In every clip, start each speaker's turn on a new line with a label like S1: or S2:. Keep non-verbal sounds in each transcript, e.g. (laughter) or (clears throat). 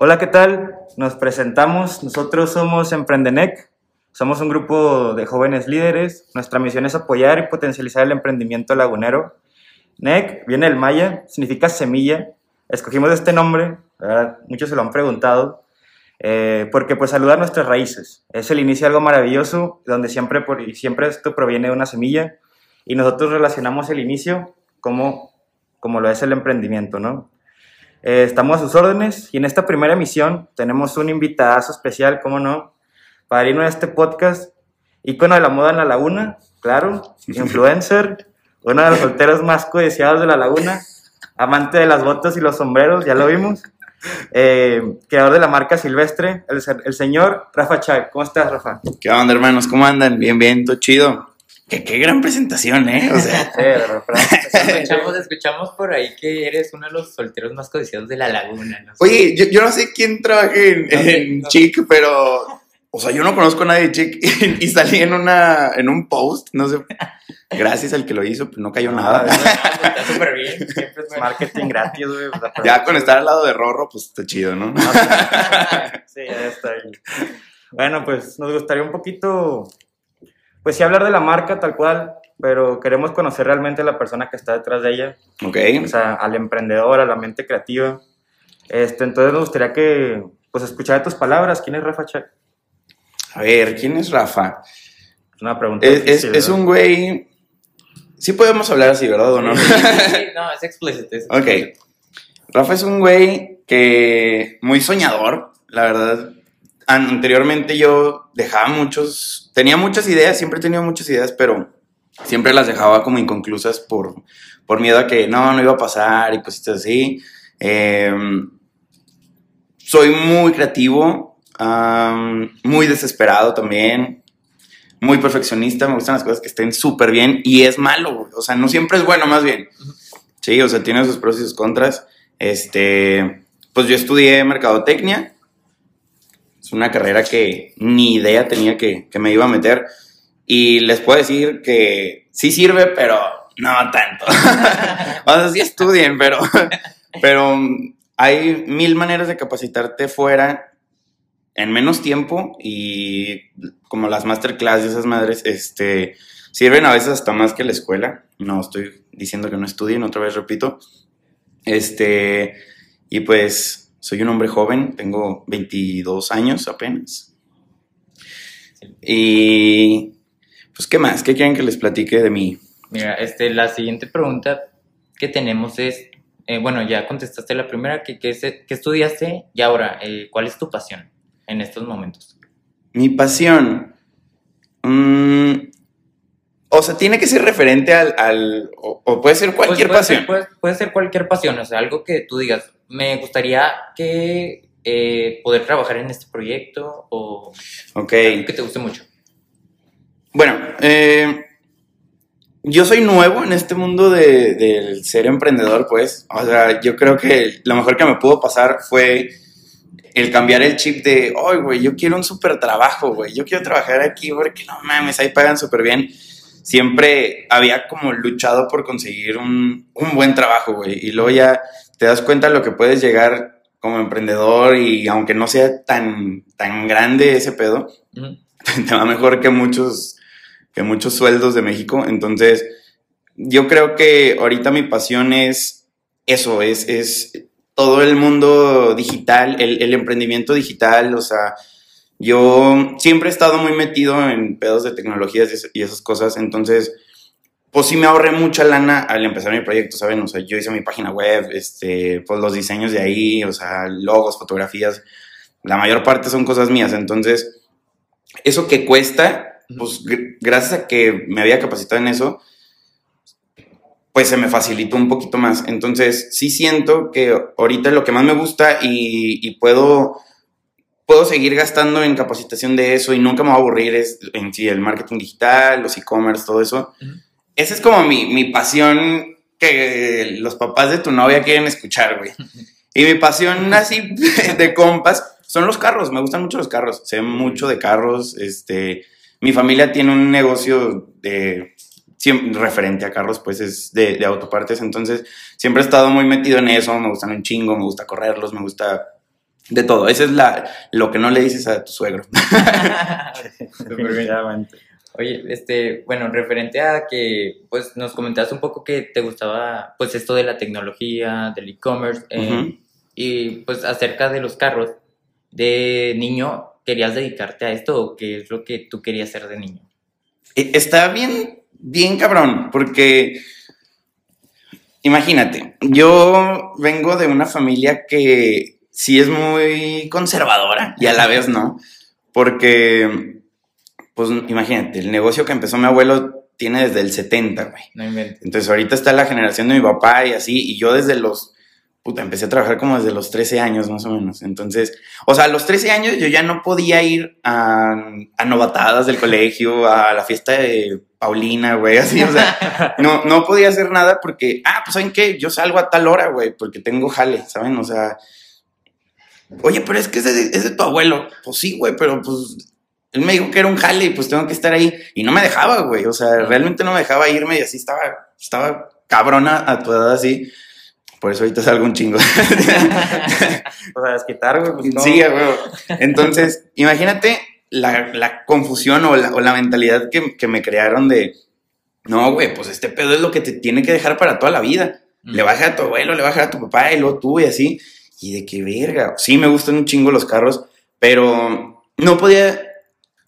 S1: Hola, ¿qué tal? Nos presentamos. Nosotros somos Emprendenec. Somos un grupo de jóvenes líderes. Nuestra misión es apoyar y potencializar el emprendimiento lagunero. NEC viene del maya, significa semilla. Escogimos este nombre, ¿verdad? muchos se lo han preguntado, eh, porque pues saluda nuestras raíces. Es el inicio de algo maravilloso, donde siempre, por, siempre esto proviene de una semilla, y nosotros relacionamos el inicio como, como lo es el emprendimiento, ¿no? Eh, estamos a sus órdenes, y en esta primera emisión tenemos un invitadazo especial, ¿cómo no? Para irnos a este podcast, ícono de la moda en la laguna, claro, influencer, uno de los solteros más codiciados de la laguna, amante de las botas y los sombreros, ya lo vimos. Eh, creador de la marca Silvestre, el, el señor Rafa Chávez. ¿Cómo estás, Rafa?
S2: ¿Qué onda, hermanos? ¿Cómo andan? Bien, bien, todo chido. Qué, qué gran presentación, ¿eh? O sea,
S1: Sí, Rafa. (laughs)
S3: Escuchamos, escuchamos por ahí que eres uno de los solteros más codiciados de la laguna. ¿no?
S2: oye, yo, yo no sé quién trabaje en,
S3: No
S2: en
S3: no.
S2: Chic, pero. O sea, yo no conozco a nadie de Chic (laughs) y salí en, una, en un post, no sé. Gracias al que lo hizo, pues no cayó nada.
S3: Está súper bien. (laughs) Siempre es.
S1: Marketing gratis, güey. sea,
S2: Ya con estar al lado de Rorro, pues está chido, ¿no?
S1: No, sí, sí, ya está ahí. Bueno, pues nos gustaría un poquito, pues sí hablar de la marca tal cual, pero queremos conocer realmente a la persona que está detrás de ella,
S2: Ok.
S1: o sea, al emprendedor, a la mente creativa. Este, entonces nos gustaría que, pues, escuchar tus palabras. ¿Quién es Rafa Chak?
S2: A ver, ¿quién es Rafa?
S1: Es una pregunta
S2: Es,
S1: difícil,
S2: es un güey. Sí podemos hablar así, ¿verdad o no?
S3: Sí, sí, (laughs) no, es explícito. es
S2: Ok. Rafa es un güey que muy soñador, la verdad. An- Anteriormente yo dejaba muchos, tenía muchas ideas, siempre he tenido muchas ideas, pero siempre las dejaba como inconclusas por, por miedo a que no, no iba a pasar y cositas así. Eh, soy muy creativo, am, muy desesperado también, muy perfeccionista, me gustan las cosas que estén súper bien y es malo, o sea, no siempre es bueno, más bien. Sí, o sea, tiene sus pros y sus contras. Este, pues yo estudié mercadotecnia. Es una carrera que ni idea tenía que, que me iba a meter. Y les puedo decir que sí sirve, pero no tanto. (laughs) o sea, sí estudien, pero, pero hay mil maneras de capacitarte fuera en menos tiempo y como las masterclass de esas madres, este, sirven a veces hasta más que la escuela. No estoy diciendo que no estudien, otra vez repito. Este, y pues soy un hombre joven, tengo 22 años apenas. Y pues, ¿qué más? ¿Qué quieren que les platique de mí?
S3: Mira, este, la siguiente pregunta que tenemos es, eh, bueno, ya contestaste la primera, que, que, es- que estudiaste y ahora, eh, ¿cuál es tu pasión en estos momentos?
S2: Mi pasión. mm, o sea, tiene que ser referente al. al- o, o puede ser cualquier
S3: Pues puede
S2: pasión.
S3: ser- puede, puede ser cualquier pasión, o sea, algo que tú digas, me gustaría que eh, poder trabajar en este proyecto o
S2: Ok.
S3: algo que te guste mucho.
S2: Bueno, eh, yo soy nuevo en este mundo de- del ser emprendedor, pues. O sea, yo creo que lo mejor que me pudo pasar fue el cambiar el chip de, ay, güey, yo quiero un súper trabajo, güey. Yo quiero trabajar aquí porque no mames, ahí pagan súper bien. Siempre había como luchado por conseguir un, un buen trabajo, güey. Y luego ya te das cuenta de lo que puedes llegar como emprendedor y aunque no sea tan, tan grande ese pedo, (laughs) te va mejor que muchos, que muchos sueldos de México. Entonces, yo creo que ahorita mi pasión es eso, es, es todo el mundo digital, el, el emprendimiento digital, o sea, yo siempre he estado muy metido en pedos de tecnologías y esas cosas, entonces, pues sí me ahorré mucha lana al empezar mi proyecto, ¿saben? O sea, yo hice mi página web, este, pues los diseños de ahí, o sea, logos, fotografías, la mayor parte son cosas mías, entonces, eso que cuesta, pues gr- gracias a que me había capacitado en eso, pues se me facilitó un poquito más. Entonces, sí siento que ahorita lo que más me gusta y, y puedo, puedo seguir gastando en capacitación de eso y nunca me voy a aburrir es en sí el marketing digital, los e-commerce, todo eso. Esa es como mi, mi pasión que los papás de tu novia quieren escuchar, güey. Y mi pasión así de compas son los carros. Me gustan mucho los carros. Sé mucho de carros. Este, mi familia tiene un negocio de referente a carros, pues es de, de autopartes. Entonces, siempre he estado muy metido en eso. Me gustan un chingo, me gusta correrlos, me gusta De todo. Eso es la, lo que no le dices a tu suegro. (laughs)
S1: Definitivamente.
S3: Oye, este, bueno, referente a que, pues, nos comentaste un poco que te gustaba, pues, esto de la tecnología, del e-commerce, eh, y, pues, acerca de los carros, de niño, ¿querías dedicarte a esto o qué es lo que tú querías ser de niño?
S2: Eh, Está bien, bien cabrón, porque imagínate, yo vengo de una familia que sí es muy conservadora y a la vez no, porque, pues imagínate, el negocio que empezó mi abuelo tiene desde el 70, güey.
S3: No inventes.
S2: Entonces ahorita está la generación de mi papá y así, y yo desde los, puta, empecé a trabajar como desde los 13 años más o menos. Entonces, o sea, a los 13 años yo ya no podía ir a, a novatadas del colegio, a la fiesta de Paulina, güey, así, o sea, (laughs) no, no podía hacer nada porque, ah, pues ¿saben qué? Yo salgo a tal hora, güey, porque tengo jale, ¿saben? O sea, oye, pero es que es de tu abuelo. Pues sí, güey, pero pues él me dijo que era un jale y pues tengo que estar ahí. Y no me dejaba, güey. O sea, realmente no me dejaba irme y así estaba, estaba cabrona a tu edad así. Por eso ahorita salgo un chingo. (laughs) (laughs)
S1: O sea, desquitar, güey. Pues, no.
S2: Sí, güey. Entonces, imagínate la, la confusión o la, o la mentalidad que, que me crearon de, no, güey, pues este pedo es lo que te tiene que dejar para toda la vida. Le va a tu abuelo, le va a dejar a tu papá y luego tú y así. Y de qué verga. Sí, me gustan un chingo los carros, pero no podía,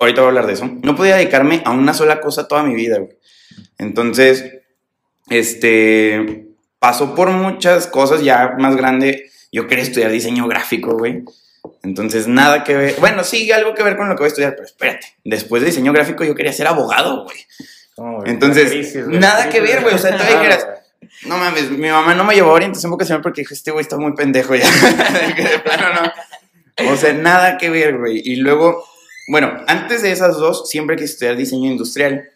S2: ahorita voy a hablar de eso, no podía dedicarme a una sola cosa toda mi vida, güey. Entonces, este, pasó por muchas cosas ya más grande. Yo quería estudiar diseño gráfico, güey. Entonces, nada que ver. Bueno, sí, algo que ver con lo que voy a estudiar, pero espérate. Después de diseño gráfico, yo quería ser abogado, güey. Entonces,
S1: crisis,
S2: nada que ver, güey. O sea, tú
S1: Claro, (laughs)
S2: dijeras, no mames, mi mamá no me llevó a orientación vocacional porque dijo, este güey está muy pendejo ya. (laughs) De plano no. O sea, nada que ver, güey. Y luego, bueno, antes de esas dos, siempre quise estudiar diseño industrial.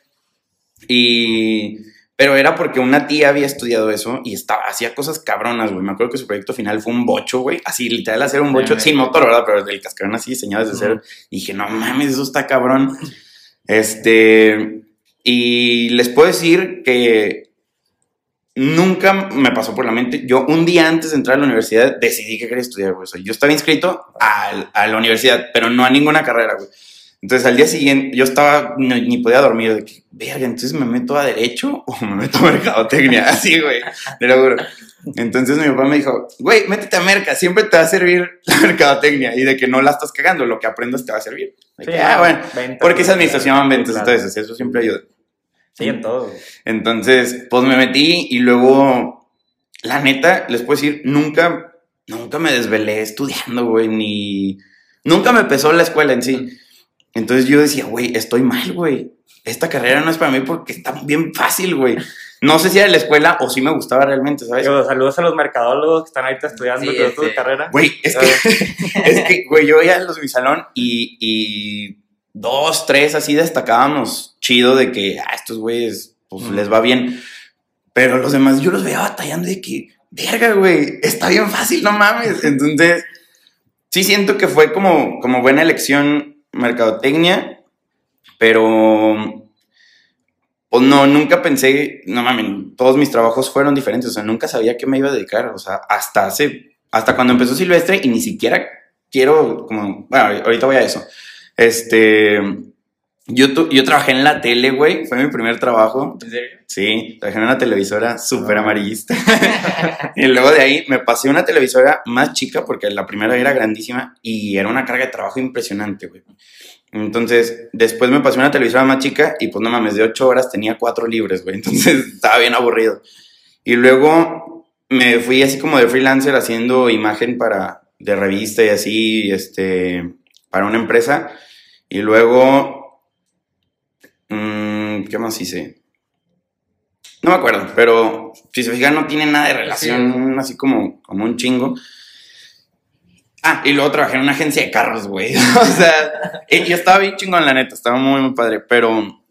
S2: Y. Pero era porque una tía había estudiado eso y estaba, hacía cosas cabronas, güey. Me acuerdo que su proyecto final fue un bocho, güey. Así, literal, hacer un bocho sin motor, ¿verdad? Pero del cascarón así diseñado desde cero. Y dije, no mames, eso está cabrón. Este. Y les puedo decir que nunca me pasó por la mente. Yo, un día antes de entrar a la universidad, decidí que quería estudiar, güey. O sea, yo estaba inscrito a, a la universidad, pero no a ninguna carrera, güey. Entonces, al día siguiente, yo estaba, no- ni podía dormir, de que, verga, entonces me meto a Derecho (laughs) o me meto a Mercadotecnia, (laughs) así, güey, te lo juro. Entonces, mi papá me dijo, güey, métete a Merca, siempre te va a servir (laughs) la Mercadotecnia y de que no la estás cagando, lo que aprendas te va a servir. De
S1: Sí,
S2: que, ah, bueno,
S1: ventas,
S2: porque es
S1: güey.
S2: administración, ventas,
S1: Claro.
S2: entonces eso siempre ayuda.
S1: Sí, en todo.
S2: Entonces, pues me metí y luego, la neta, les puedo decir, nunca, nunca me desvelé estudiando, güey, ni... Nunca me pesó la escuela en sí. Entonces yo decía, güey, estoy mal, güey. Esta carrera no es para mí porque está bien fácil, güey. No sé si era la escuela o si me gustaba realmente, ¿sabes?
S1: Saludos a los mercadólogos que están ahorita estudiando
S3: Sí,
S1: todo tu
S3: este.
S1: carrera.
S2: Güey, es que, (laughs) es que, güey, yo veía los de mi salón y, y dos, tres así destacábamos chido de que, ah, estos güeyes, pues
S1: Ujú.
S2: les va bien. Pero los demás yo los veía batallando de que, verga, güey, está bien fácil, no mames. Entonces, sí siento que fue como, como buena elección mercadotecnia, pero pues no, nunca pensé, no mames, todos mis trabajos fueron diferentes, o sea, nunca sabía qué me iba a dedicar, o sea, hasta hace, hasta cuando empezó Silvestre y ni siquiera quiero, como, bueno, ahorita voy a eso. Este, yo, tu- yo trabajé en la tele, güey, fue mi primer trabajo,
S3: ¿En serio?
S2: sí, trabajé en una televisora súper
S1: Ah.
S2: amarillista. (laughs) (laughs) y luego de ahí me pasé a una televisora más chica porque la primera era grandísima y era una carga de trabajo impresionante, güey. Entonces, después me pasé a una televisora más chica y pues no mames, de ocho horas tenía cuatro libres, güey. Entonces (laughs) estaba bien aburrido. Y luego me fui así como de freelancer haciendo imagen para, de revista y así, este, para una empresa. Y luego, mm, ¿qué más hice? No me acuerdo, pero si se fijan no tiene nada de relación, así como, como un chingo. Ah, y luego trabajé en una agencia de carros, güey. (laughs) o sea, yo estaba bien chingón, la neta, estaba muy, muy padre, pero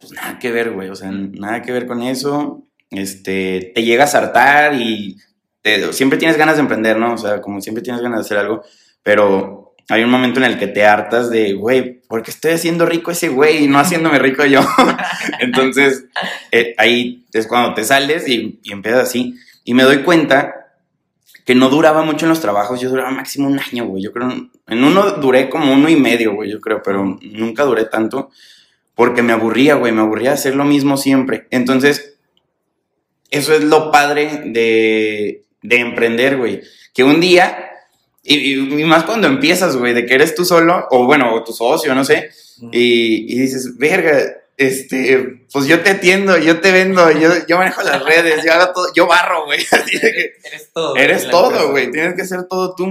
S2: pues nada que ver, güey. O sea, nada que ver con eso. Este, te llegas a hartar y te- siempre tienes ganas de emprender, ¿no? O sea, como siempre tienes ganas de hacer algo, pero hay un momento en el que te hartas de, güey, ¿por qué estoy haciendo rico ese güey y no haciéndome rico yo? (laughs) Entonces, eh, ahí es cuando te sales y, empiezas así. Y me doy cuenta que no duraba mucho en los trabajos, yo duraba máximo un año, güey. Yo creo, en uno duré como uno y medio, güey, yo creo, pero nunca duré tanto porque me aburría, güey, me aburría hacer lo mismo siempre. Entonces, eso es lo padre de, de emprender, güey. Que un día, y, y más cuando empiezas, güey, de que eres tú solo, o bueno, o tu socio, no sé, y, y dices, verga, este, pues yo te atiendo, yo te vendo, yo, yo manejo las redes, yo hago todo, yo barro, güey. (laughs) Que
S3: Eres todo.
S2: eres todo, güey, tienes que ser todo tú.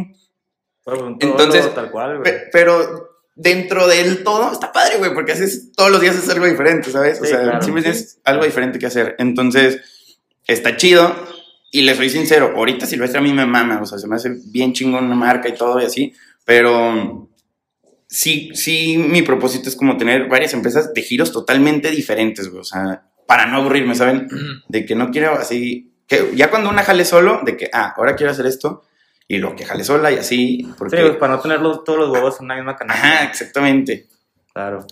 S1: Pero todo
S2: Entonces,
S1: tal cual, güey.
S2: Pe- pero dentro del todo está padre, güey, porque haces todos los días es algo diferente, ¿sabes? o
S1: Sí,
S2: sea,
S1: claro.
S2: siempre tienes algo diferente que hacer. Entonces, está chido. Y les soy sincero, ahorita Silvestre a mí me mama, o sea, se me hace bien chingón una marca y todo y así, pero sí, sí, mi propósito es como tener varias empresas de giros totalmente diferentes, güey, o sea, para no aburrirme, ¿saben? (clears throat) De que no quiero así, que ya cuando una jale solo, de que, ah, ahora quiero hacer esto, y lo que jale sola y así, porque...
S1: Sí, pues para no tener los- todos los huevos en una misma canasta.
S2: Ajá, exactamente.
S1: Claro.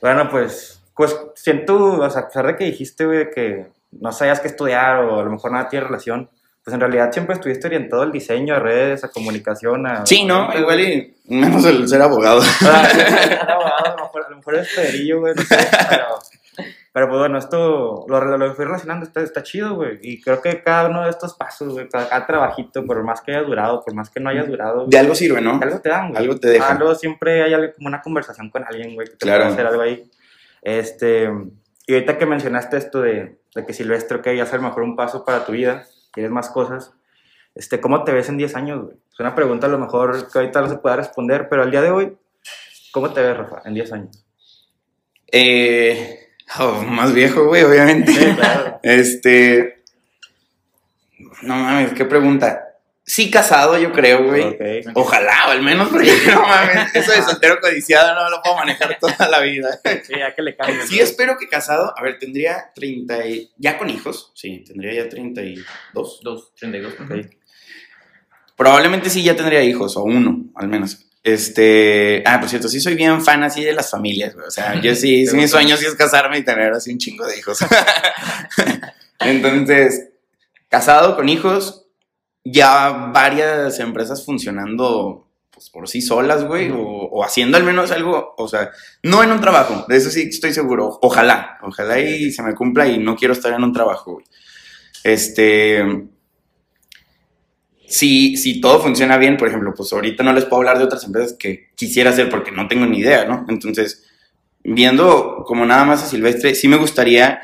S1: Bueno, pues, pues siento, o sea, a pesar de que dijiste, güey, que no sabías qué estudiar o a lo mejor nada tiene relación, pues en realidad siempre estuviste orientado al diseño, a redes, a comunicación, a...
S2: Sí, ¿no? Igual y menos el ser abogado. (laughs)
S1: O sea, ser abogado, a lo mejor, a lo mejor es Pedrillo, güey, no sé, pero, pero pues bueno, esto lo, lo, lo fui relacionando, está, está chido, güey, y creo que cada uno de estos pasos, güey, cada, cada trabajito, por más que haya durado, por más que no haya durado,
S2: De algo sirve, ¿no?
S1: algo te dan, güey.
S2: Algo te deja.
S1: Algo siempre hay algo, como una conversación con alguien, güey, que te
S2: Claro.
S1: puede hacer algo ahí. Este, y ahorita que mencionaste esto de, de que Silvestre, ok, ya es a lo mejor un paso para tu vida, quieres más cosas, este, ¿cómo te ves en 10 años, güey? Es una pregunta a lo mejor que ahorita no se pueda responder, pero al día de hoy, ¿cómo te ves, Rafa, en 10 años?
S2: Eh, oh, más viejo, güey, obviamente.
S1: Sí, claro. (laughs)
S2: Este. No mames, qué pregunta. Sí, casado, yo creo, güey.
S1: Ok.
S2: Ojalá, o al menos, porque (laughs) no mames, eso de soltero codiciado no lo puedo manejar (laughs) toda la vida.
S1: Sí, ya que le cambien.
S2: Sí, espero que casado. A ver, tendría 30 y... Ya con hijos, sí, tendría ya 32.
S3: Dos, 32.
S1: Ok.
S2: Probablemente sí ya tendría hijos, o uno, al menos. Este. Ah, por cierto, sí soy bien fan así de las familias, güey. O sea, yo sí, (laughs) sí, mi sueño sí es casarme y tener así un chingo de hijos. Entonces, casado con hijos, ya varias empresas funcionando pues, por sí solas, güey, o, o haciendo al menos algo, o sea, no en un trabajo, de eso sí estoy seguro. Ojalá, ojalá y se me cumpla y no quiero estar en un trabajo, güey. Este si, si todo funciona bien, por ejemplo, pues ahorita no les puedo hablar de otras empresas que quisiera hacer porque no tengo ni idea, ¿no? Entonces, viendo como nada más a Silvestre, sí me gustaría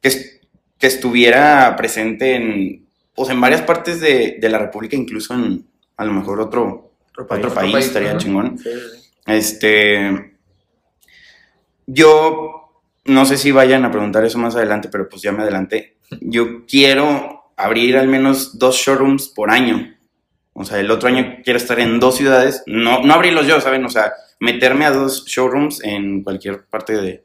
S2: que, que estuviera presente en, pues en varias partes de, de la República, incluso en a lo mejor otro,
S1: Otro
S2: otro país,
S3: país,
S2: estaría chingón.
S1: Sí, sí, sí.
S2: Este, yo no sé si vayan a preguntar eso más adelante, pero pues ya me adelanté. Yo quiero abrir al menos dos showrooms por año. O sea, el otro año quiero estar en dos ciudades, no, no abrirlos yo, ¿saben? O sea, meterme a dos showrooms en cualquier parte de,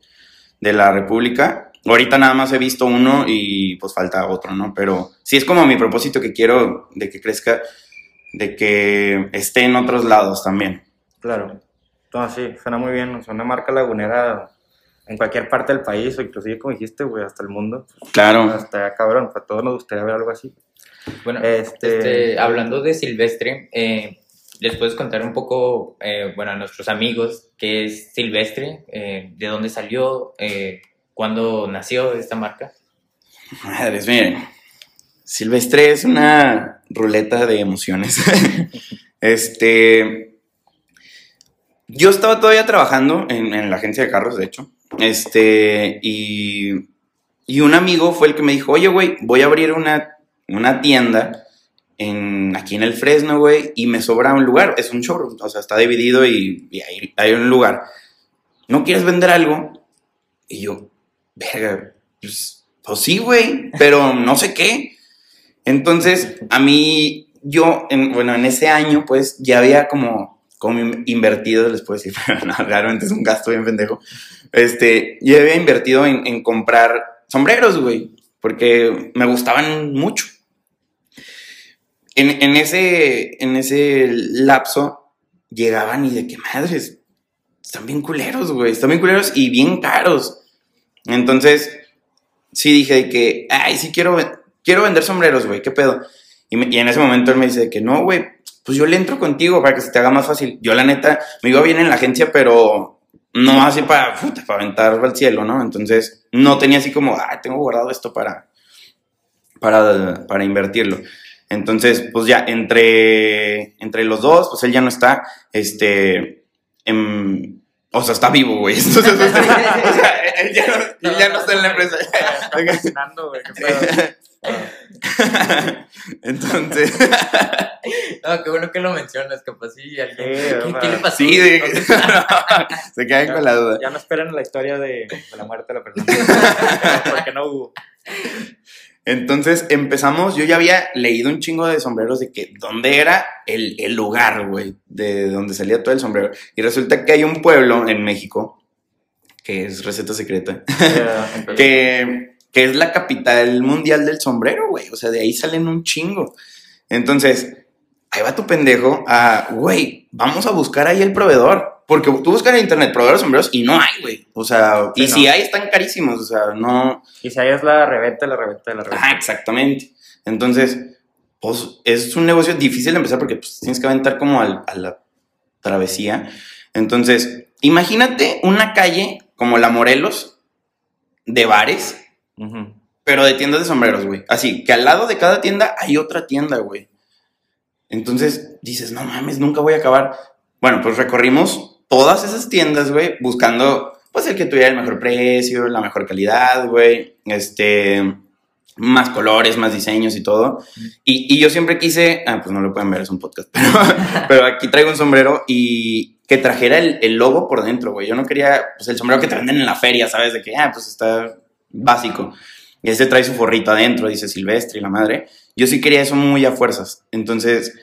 S2: de la República. Ahorita nada más he visto uno y pues falta otro, ¿no? Pero sí es como mi propósito que quiero de que crezca, de que esté en otros lados también.
S1: Claro. Entonces, sí, suena muy bien. O sea, una marca lagunera en cualquier parte del país, o inclusive, como dijiste, güey, hasta el mundo.
S2: Claro.
S1: Hasta cabrón, para todos nos gustaría ver algo así.
S3: Bueno,
S1: Este-
S3: este, hablando de Silvestre, eh, ¿les puedes contar un poco, eh, bueno, a nuestros amigos, qué es Silvestre? Eh, ¿De dónde salió? ¿Cuándo nació esta marca?
S2: Madres, miren. Silvestre es una ruleta de emociones. (laughs) este. Yo estaba todavía trabajando en, en la agencia de carros, de hecho. Este. Y. Y un amigo fue el que me dijo: Oye, güey, voy a abrir una, una tienda en, aquí en el Fresno, güey, y me sobra un lugar. Es un showroom, o sea, está dividido y, y hay, hay un lugar. ¿No quieres vender algo? Y yo, verga, pues, pues sí, güey, pero no sé qué. Entonces, a mí, yo, en- bueno, en ese año, pues, ya había como, como in- invertido, les puedo decir, (laughs) pero no, realmente es un gasto bien pendejo. Este, yo había invertido en, en comprar sombreros, güey, porque me gustaban mucho. En, en ese, en ese lapso, llegaban y de qué madres, están bien culeros, güey, están bien culeros y bien caros. Entonces, sí dije que, ay, sí quiero, quiero vender sombreros, güey, qué pedo. Y, en ese momento él me dice que no, güey, pues yo le entro contigo para que se te haga más fácil. Yo, la neta, me iba bien en la agencia, pero no así para, para aventar al cielo, ¿no? Entonces, no tenía así como, ah, tengo guardado esto para, para, para invertirlo. Entonces, pues ya, entre, entre los dos, pues él ya no está, este, em, o sea, está vivo, güey. Entonces, o sea, él ya no, él ya no está en la empresa.
S1: Imaginando, güey, qué pedo.
S2: Entonces,
S3: No, qué bueno que lo mencionas, capaz sí, alguien. ¿Qué, le pasó?
S2: sí, de- se quedan con la duda.
S1: Ya no esperan la historia de, de la muerte de la persona. Porque no hubo.
S2: Entonces empezamos, yo ya había leído un chingo de sombreros de que dónde era el, el lugar, güey, de donde salía todo el sombrero. Y resulta que hay un pueblo en México, que es receta secreta, (laughs) que, que es la capital mundial del sombrero, güey. O sea, de ahí salen un chingo. Entonces, ahí va tu pendejo a, güey, vamos a buscar ahí el proveedor. Porque tú buscas en internet proveedores de sombreros y no hay, güey. O sea,
S1: Sí,
S2: y
S1: no.
S2: si hay, están carísimos. O sea, no,
S1: Y si ahí es la reventa, la reventa, la reventa.
S2: Ajá, exactamente. Entonces, pues es un negocio difícil de empezar porque pues, tienes que aventar como al- a la travesía. Entonces, imagínate una calle como la Morelos de bares, pero de tiendas de sombreros, güey. Así, que al lado de cada tienda hay otra tienda, güey. Entonces dices, no mames, nunca voy a acabar. Bueno, pues recorrimos todas esas tiendas, güey, buscando, pues el que tuviera el mejor precio, la mejor calidad, güey, este, más colores, más diseños y todo. Y, y yo siempre quise, ah, pues no lo pueden ver, es un podcast, (laughs) pero, pero aquí traigo un sombrero y que trajera el, el logo por dentro, güey. Yo no quería, pues el sombrero que te venden en la feria, ¿sabes? De que, ah, pues está básico. Y este trae su forrito adentro, dice Silvestre y la madre. Yo sí quería eso muy a fuerzas. Entonces,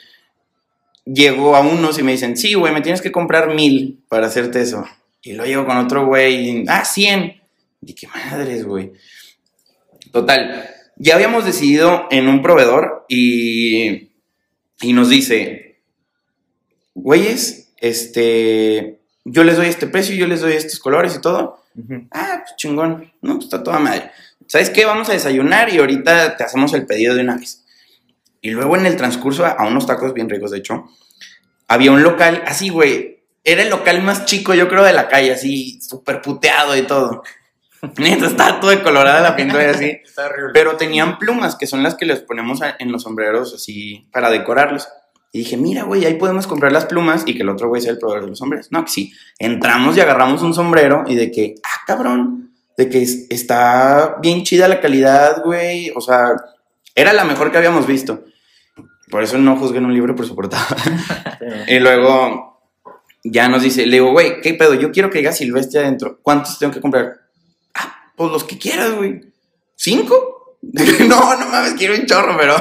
S2: llego a unos y me dicen, sí, güey, me tienes que comprar mil para hacerte eso. Y luego llego con otro güey y, ah, 100. Y qué madres, güey. Total, ya habíamos decidido en un proveedor y, y nos dice, güeyes, este, yo les doy este precio, yo les doy estos colores y todo. Ah, pues chingón. No, pues está toda madre. ¿Sabes qué? Vamos a desayunar y ahorita te hacemos el pedido de una vez. Y luego en el transcurso, a unos tacos bien ricos, de hecho, había un local, así, güey. Era el local más chico, yo creo, de la calle, así, súper puteado y todo. (laughs) Neta, estaba todo de colorada la pintura y así. (laughs) Pero tenían plumas, que son las que les ponemos en los sombreros, así, para decorarlos. Y dije, mira, güey, ahí podemos comprar las plumas y que el otro güey sea el proveedor de los sombreros. No, que sí. Entramos y agarramos un sombrero y de que, ah, cabrón, de que es- está bien chida la calidad, güey. O sea, era la mejor que habíamos visto. Por eso no juzguen un libro por su portada. (laughs) (laughs) Y luego ya nos dice, le digo, güey, ¿qué pedo? Yo quiero que diga Silvestre adentro. ¿Cuántos tengo que comprar? Ah, pues los que quieras, güey. ¿Cinco? (laughs) no, no mames, quiero un chorro, pero.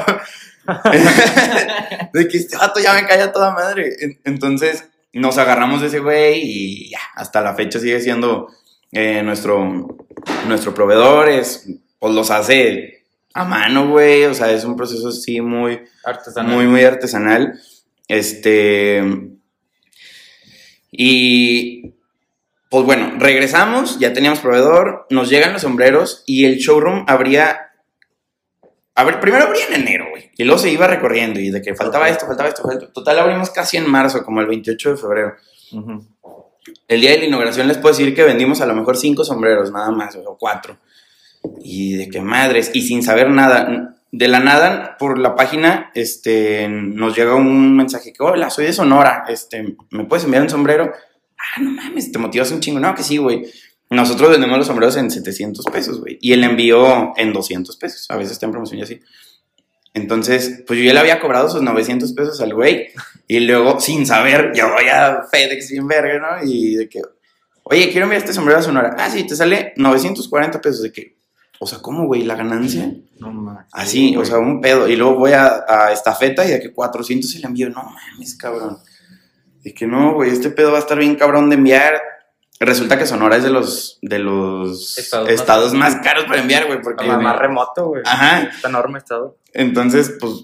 S2: de que este vato ya me cae a toda madre. En- Entonces, nos agarramos de ese güey y ya, hasta la fecha sigue siendo eh, nuestro, nuestro proveedor. Es, pues los hace a mano, güey. O sea, es un proceso así muy,
S3: Artesanal.
S2: muy, muy artesanal. Este. Y. Pues bueno, regresamos, ya teníamos proveedor, nos llegan los sombreros y el showroom abría. A ver, primero abría en enero, güey. Y luego se iba recorriendo y de que faltaba esto, faltaba esto, faltaba esto. Total, abrimos casi en marzo, como el 28 de febrero. El día de la inauguración les puedo decir que vendimos a lo mejor cinco sombreros, nada más, o cuatro. Y de qué madres, y sin saber nada. De la nada, por la página, este, nos llega un mensaje que, hola, soy de Sonora, este, ¿me puedes enviar un sombrero? Ah, no mames, te motivas un chingo. No, que sí, güey. Nosotros vendemos los sombreros en 700 pesos, güey. Y el envío en 200 pesos. A veces está en promoción y así. Entonces, pues yo ya le había cobrado sus 900 pesos al güey. Y luego, sin saber, yo voy a FedEx bien verga, ¿no? Y de que, oye, quiero enviar este sombrero a Sonora. Ah, sí, te sale 940 pesos. De que, o sea, ¿cómo, güey? ¿La ganancia?
S1: No mames.
S2: Así, o sea, un pedo. Y luego voy a, a estafeta y de que 400 el envío. No mames, cabrón. De que no, güey, este pedo va a estar bien cabrón de enviar. Resulta que Sonora es de los, de los
S3: Estados
S2: estados,
S3: más-
S2: más, caros para enviar, güey. Porque,
S1: Más, más remoto, güey.
S2: Ajá.
S1: Está enorme estado.
S2: Entonces, pues,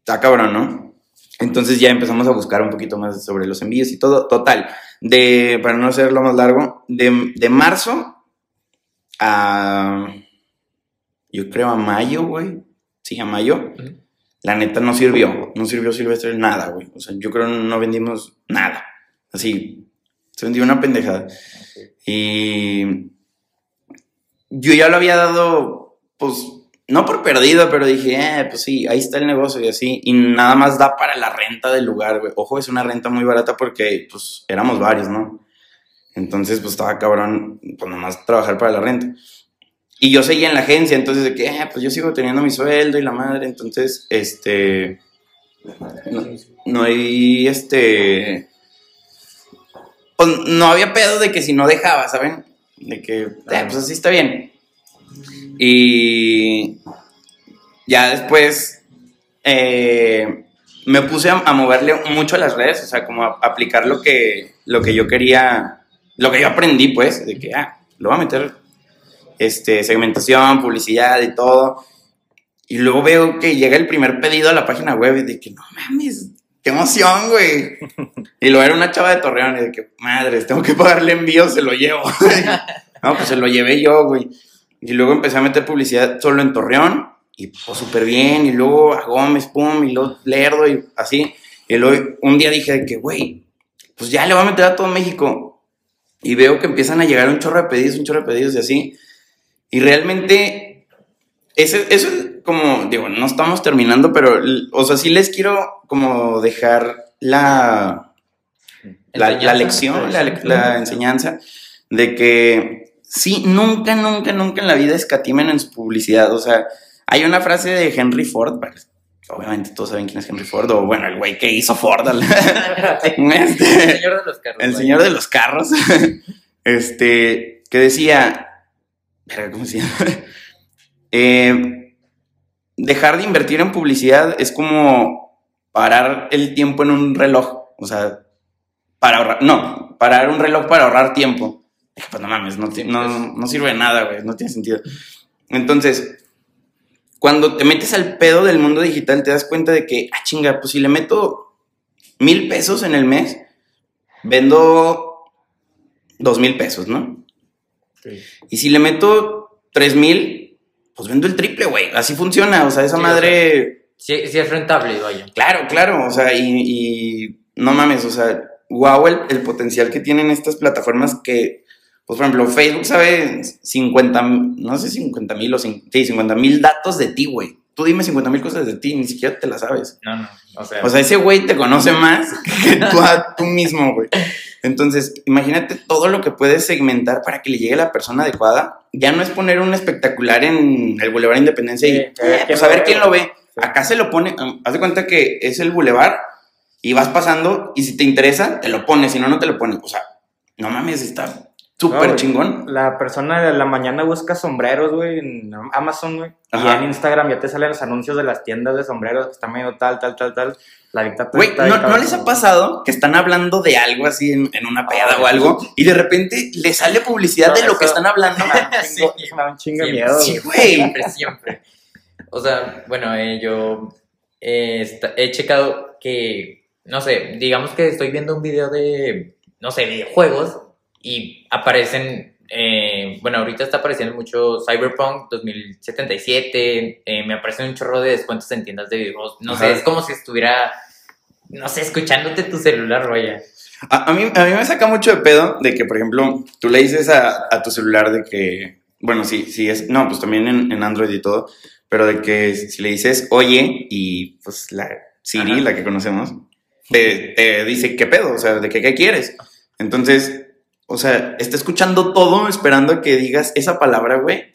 S2: está cabrón, ¿no? Entonces ya empezamos a buscar un poquito más sobre los envíos y todo. Total, de, para no hacerlo más largo, de, de marzo a, yo creo a mayo, güey. Sí, a mayo. La neta no sirvió. No sirvió Silvestre nada, güey. O sea, yo creo que no vendimos nada. Así, se vendió una pendejada. Y yo ya lo había dado, pues, no por perdido, pero dije, eh, pues sí, ahí está el negocio y así. Y nada más da para la renta del lugar, güey. Ojo, es una renta muy barata porque, pues, éramos varios, ¿no? Entonces, pues, estaba cabrón, pues, nomás trabajar para la renta. Y yo seguía en la agencia, entonces, de que, eh, pues, yo sigo teniendo mi sueldo y la madre. Entonces, este... No, no hay, este... Pues, no había pedo de que si no dejaba, ¿saben? De que, eh, pues, así está bien. Y ya después eh, me puse a, a moverle mucho a las redes, o sea, como a, aplicar lo que, lo que yo quería, lo que yo aprendí, pues, de que, ah, lo voy a meter, este, segmentación, publicidad y todo. Y luego veo que llega el primer pedido a la página web y de que, no mames, qué emoción, güey. (laughs) y luego era una chava de Torreón y de que, madres, tengo que pagarle envío, se lo llevo. (laughs) no, pues se lo llevé yo, güey. Y luego empecé a meter publicidad solo en Torreón y pues súper bien. Y luego a Gómez, pum, y luego Lerdo y así. Y luego un día dije de que, güey, pues ya le voy a meter a todo México. Y veo que empiezan a llegar un chorro de pedidos, un chorro de pedidos y así. Y realmente, eso es como, digo, no estamos terminando, pero, o sea, sí les quiero como dejar la, la, la lección, la, la enseñanza de que sí, nunca, nunca, nunca en la vida escatimen en su publicidad. O sea, hay una frase de Henry Ford, obviamente todos saben quién es Henry Ford, o bueno, el güey que hizo Ford. (laughs) (laughs) Este,
S3: El señor de los carros.
S2: el señor de los carros, (laughs) este, que decía, (laughs) Eh, dejar de invertir en publicidad es como parar el tiempo en un reloj, o sea, para ahorrar, no, parar un reloj para ahorrar tiempo. Pues no mames, no, no, no sirve nada, güey, no tiene sentido. Entonces, cuando te metes al pedo del mundo digital, te das cuenta de que, ah, chinga, pues si le meto mil pesos en el mes, vendo dos mil pesos, ¿no?
S1: Sí.
S2: Y si le meto tres mil, pues vendo el triple, güey. Así funciona. O sea, esa
S3: Sí,
S2: madre.
S3: Sí, sí es rentable, vaya.
S2: Claro, claro. O sea, y, y no mames, o sea, wow, el, el potencial que tienen estas plataformas que, pues por ejemplo, Facebook sabe 50, no sé, 50 mil o cin- sí, 50 mil datos de ti, güey. Tú dime 50 mil cosas de ti, ni siquiera te las sabes.
S3: No, no. O sea,
S2: O sea, ese güey te conoce más que tú a tú mismo, güey. Entonces, imagínate todo lo que puedes segmentar para que le llegue a la persona adecuada. Ya no es poner un espectacular en el Boulevard Independencia y
S1: Sí,
S2: eh,
S1: quién
S2: pues
S1: lo
S2: a ver
S1: ve,
S2: quién lo ve. Acá se lo pone, um, haz de cuenta que es el Boulevard y vas pasando y si te interesa, te lo pones, si no, no te lo pones. O sea, no mames, está súper chingón.
S1: La persona de la mañana busca sombreros, güey, en Amazon, güey. Y en Instagram ya te salen los anuncios de las tiendas de sombreros que están medio tal, tal, tal, tal. La dictadura.
S2: Güey, ¿no, ¿no les ha pasado que están hablando de algo así en, en una peda o algo y de repente le sale publicidad de lo que están hablando? (laughs)
S3: Sí.
S1: Me da un chingo de
S3: Siempre,
S1: miedo,
S2: sí,
S1: güey.
S3: Siempre, siempre. O sea, bueno, eh, yo eh, he checado que, no sé, digamos que estoy viendo un video de, no sé, videojuegos y aparecen, eh, bueno, ahorita está apareciendo mucho Cyberpunk 2077, eh, me aparecen un chorro de descuentos en tiendas de videojuegos. No sé, es como si estuviera, no sé, escuchándote tu celular, vaya.
S2: A, a mí, a mí me saca mucho de pedo de que, por ejemplo, tú le dices a, a tu celular de que, bueno, sí, sí es, no, pues también en, en Android y todo, pero de que si le dices oye y pues la Siri,
S3: Ajá.
S2: la que conocemos, te, te dice qué pedo, o sea, de que qué quieres. Entonces, o sea, está escuchando todo esperando a que digas esa palabra, güey.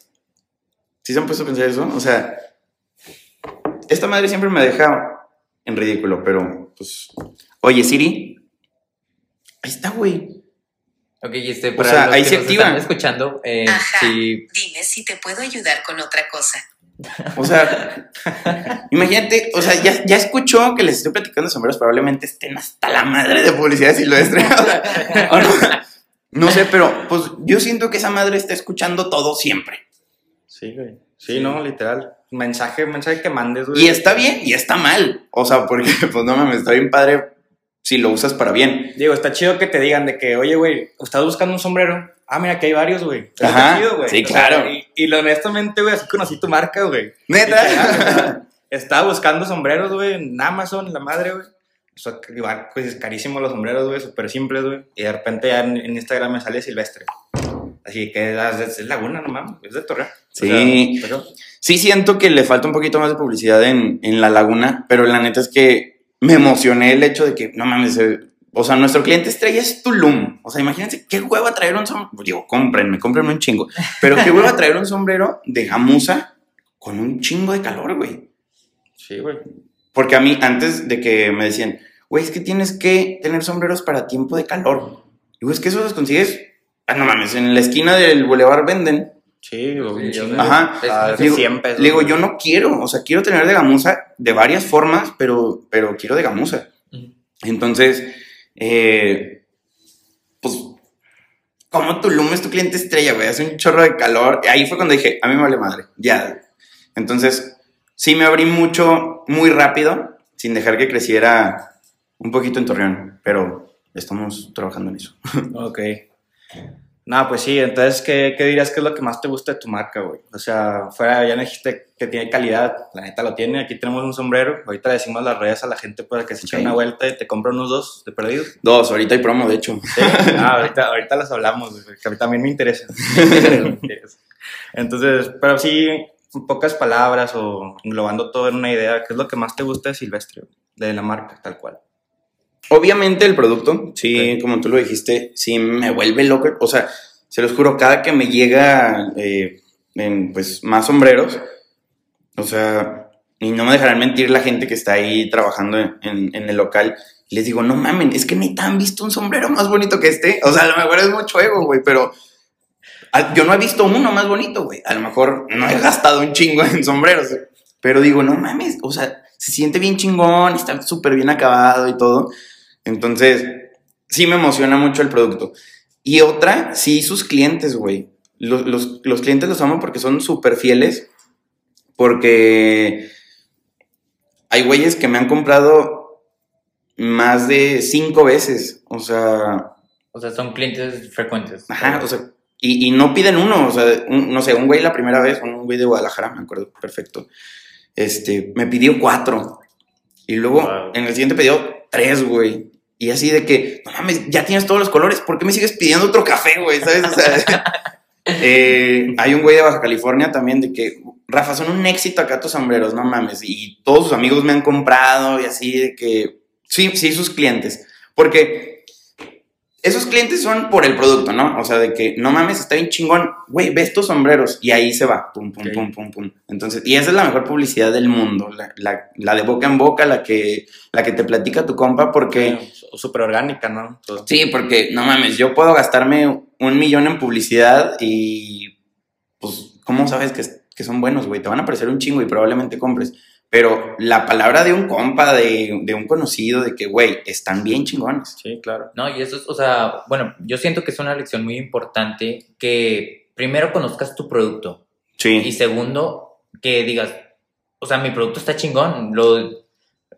S2: ¿Sí se han puesto a pensar eso? O sea, esta madre siempre me deja en ridículo, pero pues, oye Siri, ahí está, güey.
S3: Ok, este, para
S2: sea,
S3: los
S2: ahí
S3: que
S2: se
S3: nos
S2: activa.
S3: están escuchando, eh,
S4: Ajá. Dime si te puedo ayudar con otra cosa.
S2: O sea, imagínate, o sea, ya, ya escuchó que les estoy platicando de sombreros, probablemente estén hasta la madre de publicidad silvestre. (laughs) o sea, o no, no sé, pero pues yo siento que esa madre está escuchando todo siempre.
S1: Sí, güey. Sí, no, literal. Mensaje, mensaje que mandes, güey.
S2: Y está bien y está mal. O sea, porque (laughs) pues no mames, está bien padre si lo usas para bien.
S1: Digo, está chido que te digan de que, oye, güey, ¿estás buscando un sombrero? Ah, mira, aquí hay varios, güey.
S2: Ajá,
S1: Está chido, güey.
S2: sí,
S1: O sea,
S2: claro.
S1: y, honestamente, güey, así conocí tu marca, güey.
S2: Neta.
S1: Estaba buscando sombreros, güey, en Amazon, la madre, güey. O sea, que igual, pues carísimos los sombreros, güey, súper simples, güey. Y de repente ya en, en Instagram me sale Silvestre. Así que es, es- es Laguna, no mames, es de Torreón. O
S2: Sí.
S1: sea,
S2: Sí siento que le falta un poquito más de publicidad en, en La Laguna, pero la neta es que me emocioné el hecho de que, no mames, eh, o sea, nuestro cliente estrella es Tulum. O sea, imagínense qué huevo traer un sombrero. Digo, cómprenme, cómprenme un chingo. Pero qué huevo traer un sombrero de gamuza con un chingo de calor, güey.
S1: Sí, güey.
S2: Porque a mí, antes de que me decían, güey, es que tienes que tener sombreros para tiempo de calor. Digo, es que eso los consigues, ah, no mames, en la esquina del bulevar venden.
S1: Sí.
S3: Sí.
S2: Ajá.
S1: Ah,
S3: Es-
S1: de
S2: Digo,
S1: 100 pesos.
S2: Le digo, yo no quiero, o sea, quiero tener de gamuza de varias formas, pero, pero quiero de gamuza. Entonces, eh, pues, como Tulum es tu cliente estrella, güey, hace un chorro de calor. Ahí fue cuando dije, a mí me vale madre, ya. Entonces, sí me abrí mucho, muy rápido, sin dejar que creciera un poquito en Torreón, pero estamos trabajando en eso. (laughs)
S1: Ok. No, pues sí, entonces, ¿qué, ¿qué dirías que es lo que más te gusta de tu marca, güey? O sea, fuera, ya me dijiste que tiene calidad, la neta lo tiene, aquí tenemos un sombrero, ahorita le decimos las redes a la gente para que se eche
S2: Ok.
S1: una vuelta y te compra unos dos de perdidos.
S2: Dos, ahorita hay promo, de hecho.
S1: Sí, ah, ahorita, ahorita las hablamos, güey, que a mí también me interesa. (laughs) (laughs) Me interesa. Entonces, pero sí, en pocas palabras o englobando todo en una idea, ¿qué es lo que más te gusta de Silvestre, de la marca, tal cual?
S2: Obviamente el producto, sí, como tú lo dijiste, sí me vuelve loco. O sea, se los juro, cada que me llega eh, en, pues, más sombreros, o sea, y no me dejarán mentir la gente que está ahí trabajando en, en- en el local, les digo, no mamen, es que neta han visto un sombrero más bonito que este. O sea, a lo mejor es mucho ego, güey, pero yo no he visto uno más bonito, güey. A lo mejor no he gastado un chingo en sombreros, pero digo, no mames, o sea, se siente bien chingón, está súper bien acabado y todo. Entonces, sí me emociona mucho el producto. Y otra, sí, sus clientes, güey. Los, los- los clientes los amo porque son súper fieles. Porque hay güeyes que me han comprado más de cinco veces. O sea,
S3: O sea, son clientes frecuentes.
S2: Ajá, o sea, y, y no piden uno, o sea, un- no sé, un güey la primera vez, un güey de Guadalajara, me acuerdo perfecto, este, me pidió cuatro. Y luego
S1: Wow.
S2: en el siguiente pidió tres, güey. Y así de que, no mames, ya tienes todos los colores, ¿por qué me sigues pidiendo otro café, güey? ¿Sabes? O sea, (laughs) eh, hay un güey de Baja California también de que, Rafa, son un éxito acá tus sombreros, no mames. Y todos sus amigos me han comprado y así de que, sí, sí, sus clientes. Porque esos clientes son por el producto, ¿no? O sea, de que, no mames, está bien chingón, güey, ve estos sombreros y ahí se va, pum, pum, pum, pum, pum. Entonces, y esa es la mejor publicidad del mundo, la, la- la de boca en boca, la que, la que te platica tu compa, porque...
S1: O súper orgánica, ¿no? Todo.
S2: Sí, porque no mames, yo puedo gastarme un millón en publicidad y pues, ¿cómo sabes que, que son buenos, güey? Te van a parecer un chingo y probablemente compres. Pero la palabra de un compa, de, de un conocido, de que, güey, están bien chingones.
S1: Sí, claro.
S3: No, y eso es, o sea, bueno, yo siento que es una lección muy importante que primero conozcas tu producto y
S2: Sí.
S3: segundo que digas, o sea, mi producto está chingón. Lo,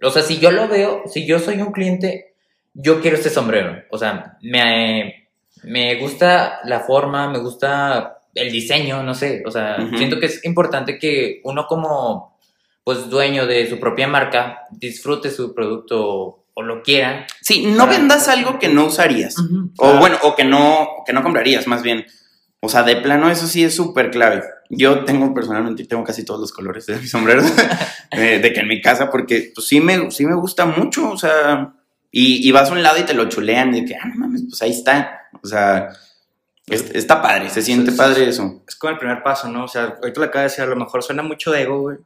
S3: o sea, si yo lo veo, si yo soy un cliente, yo quiero este sombrero. O sea, me, me gusta la forma, me gusta el diseño, no sé. O sea, siento que es importante que uno como, pues, dueño de su propia marca, disfrute su producto o lo quiera.
S2: Sí, no
S3: Para-
S2: vendas algo que no usarías. O
S1: Ah.
S2: bueno, o que no, que no comprarías, más bien. O sea, de plano, eso sí es súper clave. Yo tengo personalmente, tengo casi todos los colores de mis sombreros, (laughs) de que en mi casa, porque pues, sí, me, sí me gusta mucho, o sea, y, y vas a un lado y te lo chulean, y de que, ah, no mames, pues ahí está. O sea, es- está padre, se siente padre eso.
S1: Es como el primer paso, ¿no? O sea, ahorita lo acabo de decir, a lo mejor suena mucho de ego, güey.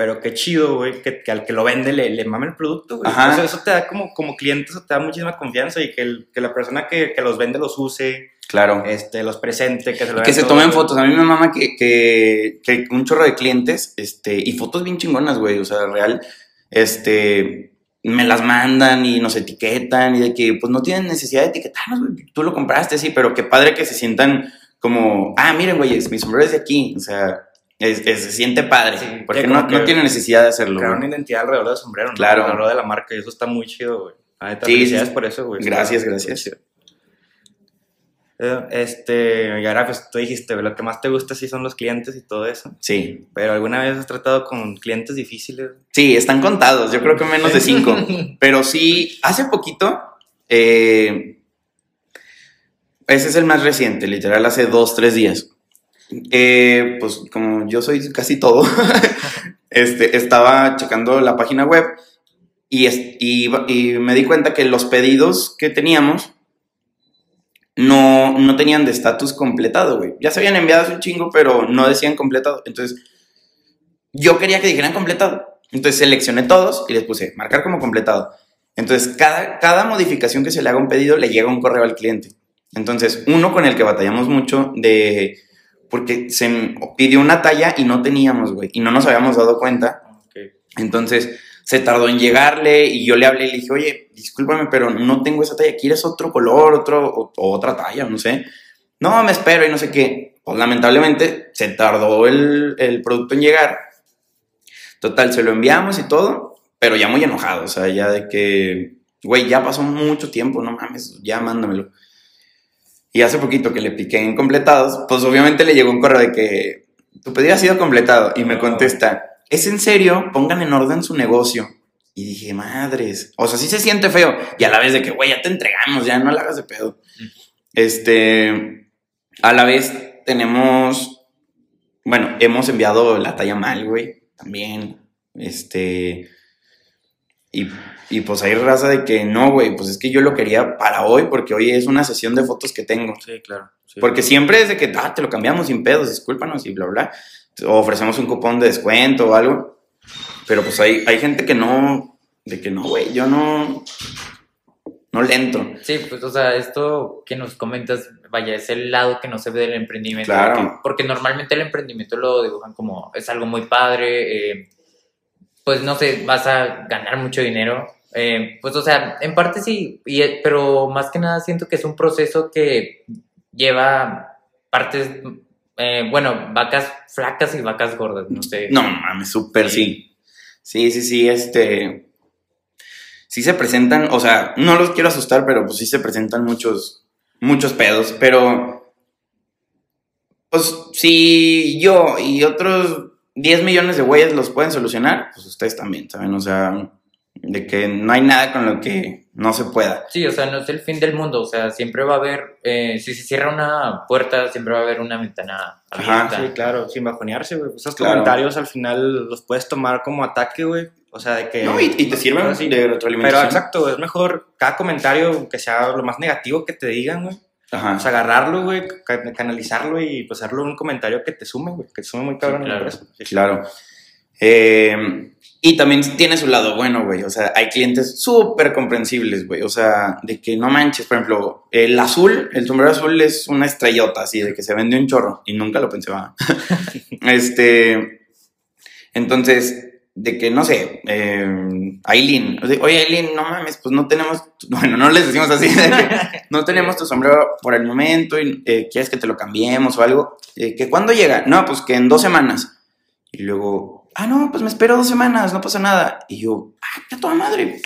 S1: Pero qué chido, güey, que, que al que lo vende le, le mame el producto, güey.
S2: Ajá.
S1: O sea, eso te da como, como cliente, eso te da muchísima confianza y que, el- que la persona que, que los vende los use,
S2: Claro.
S1: este, los presente, que se lo
S2: que
S1: vean
S2: se
S1: todo,
S2: tomen fotos. A mí me mama que, que, un chorro de clientes, este, y fotos bien chingonas, güey, o sea, real, este, me las mandan y nos etiquetan y de que, pues, no tienen necesidad de etiquetarnos, güey, tú lo compraste, sí, pero qué padre que se sientan como, ah, miren, güey, mi sombrero es de aquí, o sea, es- es- se siente padre,
S3: Sí,
S2: porque
S1: que
S2: no, no tiene necesidad de hacerlo,
S1: Crear una identidad alrededor del sombrero, ¿no? Alrededor de la marca y eso está muy chido, güey. Neta,
S2: Sí,
S1: felicidades
S2: sí.
S1: por eso, güey.
S2: Gracias,
S1: Está
S2: gracias.
S1: Eh, Este, y ahora pues tú dijiste, lo que más te gusta sí son los clientes y todo eso.
S2: Sí.
S1: Pero ¿alguna vez has tratado con clientes difíciles?
S2: Sí, están contados, yo creo que menos de cinco. (laughs) Pero sí, hace poquito, eh, ese es el más reciente, literal, hace dos, tres días. Eh, pues como yo soy casi todo, (laughs) este, estaba checando la página web y, es- y, y me di cuenta que los pedidos que teníamos no, no tenían de estatus completado, güey. Ya se habían enviado un chingo, pero no decían completado. Entonces, yo quería que dijeran completado. Entonces seleccioné todos y les puse marcar como completado. Entonces, cada, cada modificación que se le haga a un pedido le llega un correo al cliente. Entonces, uno con el que batallamos mucho de... Porque se pidió una talla y no teníamos, güey. Y no nos habíamos dado cuenta. Entonces, se tardó en llegarle y yo le hablé y le dije, oye, discúlpame, pero no tengo esa talla. ¿Quieres otro color, otro, o, o otra talla? No sé. No, me espero y no sé qué. Pues lamentablemente se tardó el, el producto en llegar. Total, se lo enviamos y todo, pero ya muy enojado, o sea, ya de que, güey, ya pasó mucho tiempo, no mames, ya mándamelo. Y hace poquito que le piqué en completados, pues obviamente le llegó un correo de que tu pedido ha sido completado y me contesta, ¿es en serio? Pongan en orden su negocio. Y dije, madres, o sea, sí se siente feo. Y a la vez de que, güey, ya te entregamos, ya no la hagas de pedo. Este, a la vez tenemos, bueno, hemos enviado la talla mal, güey, también. Este, y, y pues hay raza de que no, güey, pues es que yo lo quería para hoy porque hoy es una sesión de fotos que tengo.
S1: Sí, claro. sí.
S2: Porque siempre es de que, ah, te lo cambiamos sin pedos, discúlpanos y bla, bla. O ofrecemos un cupón de descuento o algo. Pero pues hay, hay gente que no, de que no, güey, yo no, no le entro.
S3: Sí, pues, o sea, esto que nos comentas, vaya, es el lado que no se ve del emprendimiento.
S2: Claro.
S3: Porque, porque normalmente el emprendimiento lo dibujan como es algo muy padre, eh, pues no sé, vas a ganar mucho dinero. Eh, pues, o sea, en parte sí, eh, pero más que nada siento que es un proceso que lleva partes, eh, bueno, vacas flacas y vacas gordas, no sé.
S2: No mames, súper sí. Sí, sí, sí, este. Sí se presentan, o sea, no los quiero asustar, pero pues sí se presentan muchos, muchos pedos. Pero, pues si yo y otros 10 millones de güeyes los pueden solucionar, pues ustedes también, ¿saben? O sea, de que no hay nada con lo que no se pueda.
S3: Sí, o sea, no es el fin del mundo, o sea, siempre va a haber, eh, si se cierra una puerta, siempre va a haber una ventana
S2: Ajá.
S1: Sí, claro, sin bajonearse, güey. Esos
S2: Claro.
S1: comentarios al final los puedes tomar como ataque, güey. O sea, de que...
S2: No, y, y te sirven
S1: Pero sí,
S2: de
S1: Pero
S2: retroalimentación.
S1: exacto, es mejor cada comentario que sea lo más negativo que te digan, güey.
S2: Ajá.
S1: O sea, agarrarlo, güey, ca- canalizarlo y pues hacerlo un comentario que te sume, güey, que te sume muy cabrón
S3: Sí,
S1: en la
S3: claro.
S1: empresa. Sí,
S2: Claro. Eh, y también tiene su lado bueno, güey. O sea, hay clientes súper comprensibles, güey. O sea, de que no manches, por ejemplo, el azul, el sombrero azul es una estrellota, así, de que se vende un chorro. Y nunca lo pensé, va. (laughs) este. Entonces, de que, no sé, eh, Aileen, o sea, oye, Aileen, no mames, pues no tenemos, (laughs) bueno, no les decimos así, de que no tenemos tu sombrero por el momento y eh, quieres que te lo cambiemos o algo. Eh, ¿Que cuándo llega? No, pues que en dos semanas. Y luego, ah, no, pues me espero dos semanas, no pasa nada. Y yo, ah, qué toda madre.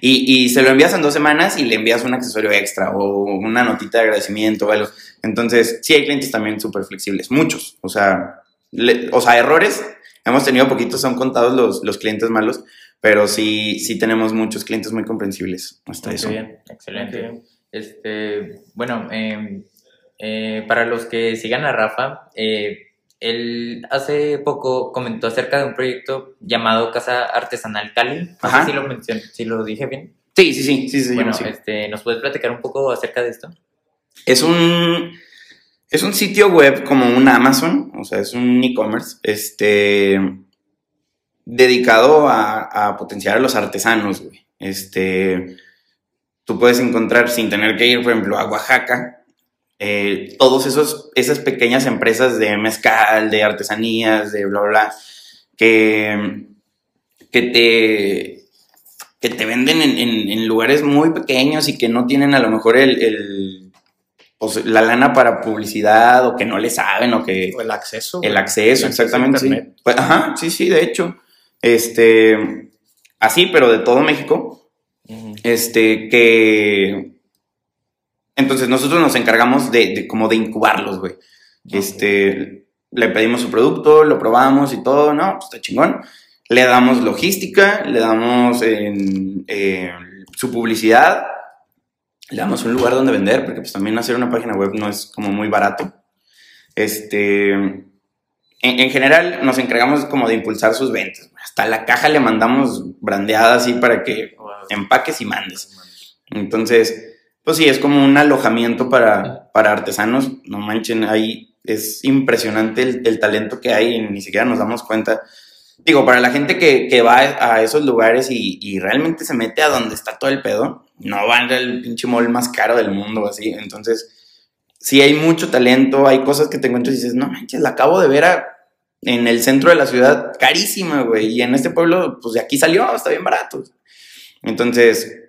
S2: Y, y se lo envías en dos semanas y le envías un accesorio extra o una notita de agradecimiento o algo. Entonces, sí hay clientes también súper flexibles, muchos. O sea, le- o sea, errores, hemos tenido poquitos, son contados los, los clientes malos, pero sí, sí tenemos muchos clientes muy comprensibles hasta eso.
S1: bien.
S3: Excelente. Este, bueno, eh, eh, para los que sigan a Rafa, eh, él hace poco comentó acerca de un proyecto llamado Casa Artesanal Cali. No
S2: Ajá.
S3: sé si lo mencioné, si lo dije bien.
S2: Sí, sí, sí, sí, sí,
S3: bueno,
S2: sí.
S3: este, ¿nos puedes platicar un poco acerca de esto?
S2: Es un, es un sitio web como un Amazon, o sea, es un e-commerce, este, dedicado a, a potenciar a los artesanos, güey. Este, tú puedes encontrar sin tener que ir, por ejemplo, a Oaxaca, eh, todos esos, esas pequeñas empresas de mezcal, de artesanías, de bla, bla, bla, que, que te, que te venden en, en- en lugares muy pequeños y que no tienen a lo mejor el, el, pues, la lana para publicidad o que no le saben o que
S1: O el acceso.
S2: el acceso,
S1: El acceso a
S2: exactamente. Sí. Pues, ajá, sí, sí, de hecho. Este, así, pero de todo México. Este, que Entonces nosotros nos encargamos de, de como de incubarlos, güey. Este, le pedimos su producto, lo probamos y todo, ¿no? Pues está chingón. Le damos logística, le damos eh, su publicidad, le damos un lugar donde vender, porque pues también hacer una página web no es como muy barato. Este, en, en general nos encargamos como de impulsar sus ventas. Hasta la caja le mandamos brandeada así para que empaques y mandes. Entonces, pues sí, es como un alojamiento para, para artesanos. No manchen, ahí es impresionante el, el talento que hay y ni siquiera nos damos cuenta. Digo, para la gente que, que va a esos lugares y, y realmente se mete a donde está todo el pedo, no va al pinche mall más caro del mundo así. Entonces, sí hay mucho talento, hay cosas que te encuentras y dices, no manches, la acabo de ver a- en el centro de la ciudad, carísima, güey. Y en este pueblo, pues de aquí salió, está bien barato. Entonces,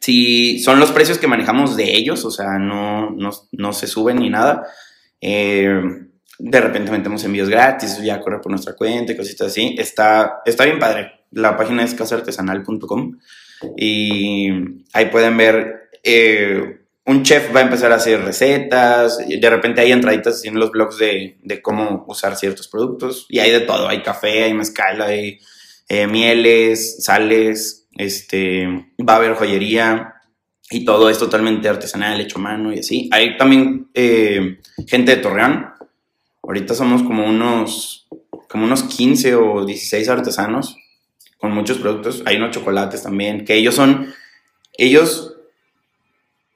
S2: si son los precios que manejamos de ellos, o sea, no, no, no se suben ni nada. Eh, de repente metemos envíos gratis, ya corre por nuestra cuenta y cositas así. Está, está bien padre. La página es casaartesanal.com y ahí pueden ver. eh, un chef va a empezar a hacer recetas, de repente hay entraditas en los blogs de, de cómo usar ciertos productos y hay de todo, hay café, hay mezcal, hay eh, mieles, sales, este, va a haber joyería y todo es totalmente artesanal, hecho a mano y así. Hay también eh, gente de Torreón, ahorita somos como unos, como unos 15 o 16 artesanos con muchos productos, hay unos chocolates también, que ellos son, ellos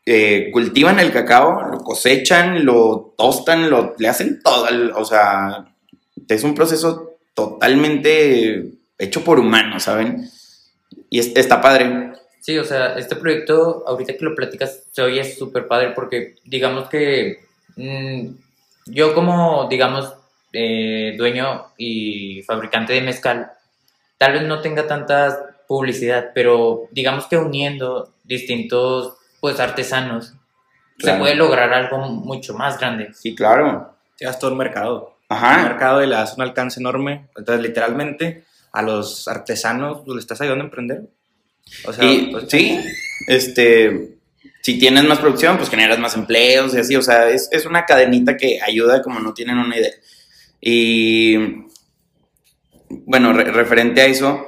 S2: eh, cultivan el cacao, lo cosechan, lo tostan, lo, le hacen todo, o sea, es un proceso totalmente hecho por humanos, ¿saben? Y es- está padre.
S3: Sí, o sea, este proyecto, ahorita que lo platicas, se oye súper padre porque digamos que mm, yo como, digamos, eh, dueño y fabricante de mezcal, tal vez no tenga tanta publicidad, pero digamos que uniendo distintos, pues, artesanos, se
S2: Claro.
S3: puede lograr algo mucho más grande.
S2: Sí, claro.
S1: Llegas todo un mercado.
S2: Ajá.
S1: mercado y le das un alcance enorme. Entonces, literalmente, a los artesanos pues, le estás ayudando a emprender. O sea,
S2: Y
S1: pues,
S2: sí, este, si tienes más producción, pues generas más empleos y así, o sea, es, es una cadenita que ayuda como no tienen una idea. Y bueno, re- referente a eso,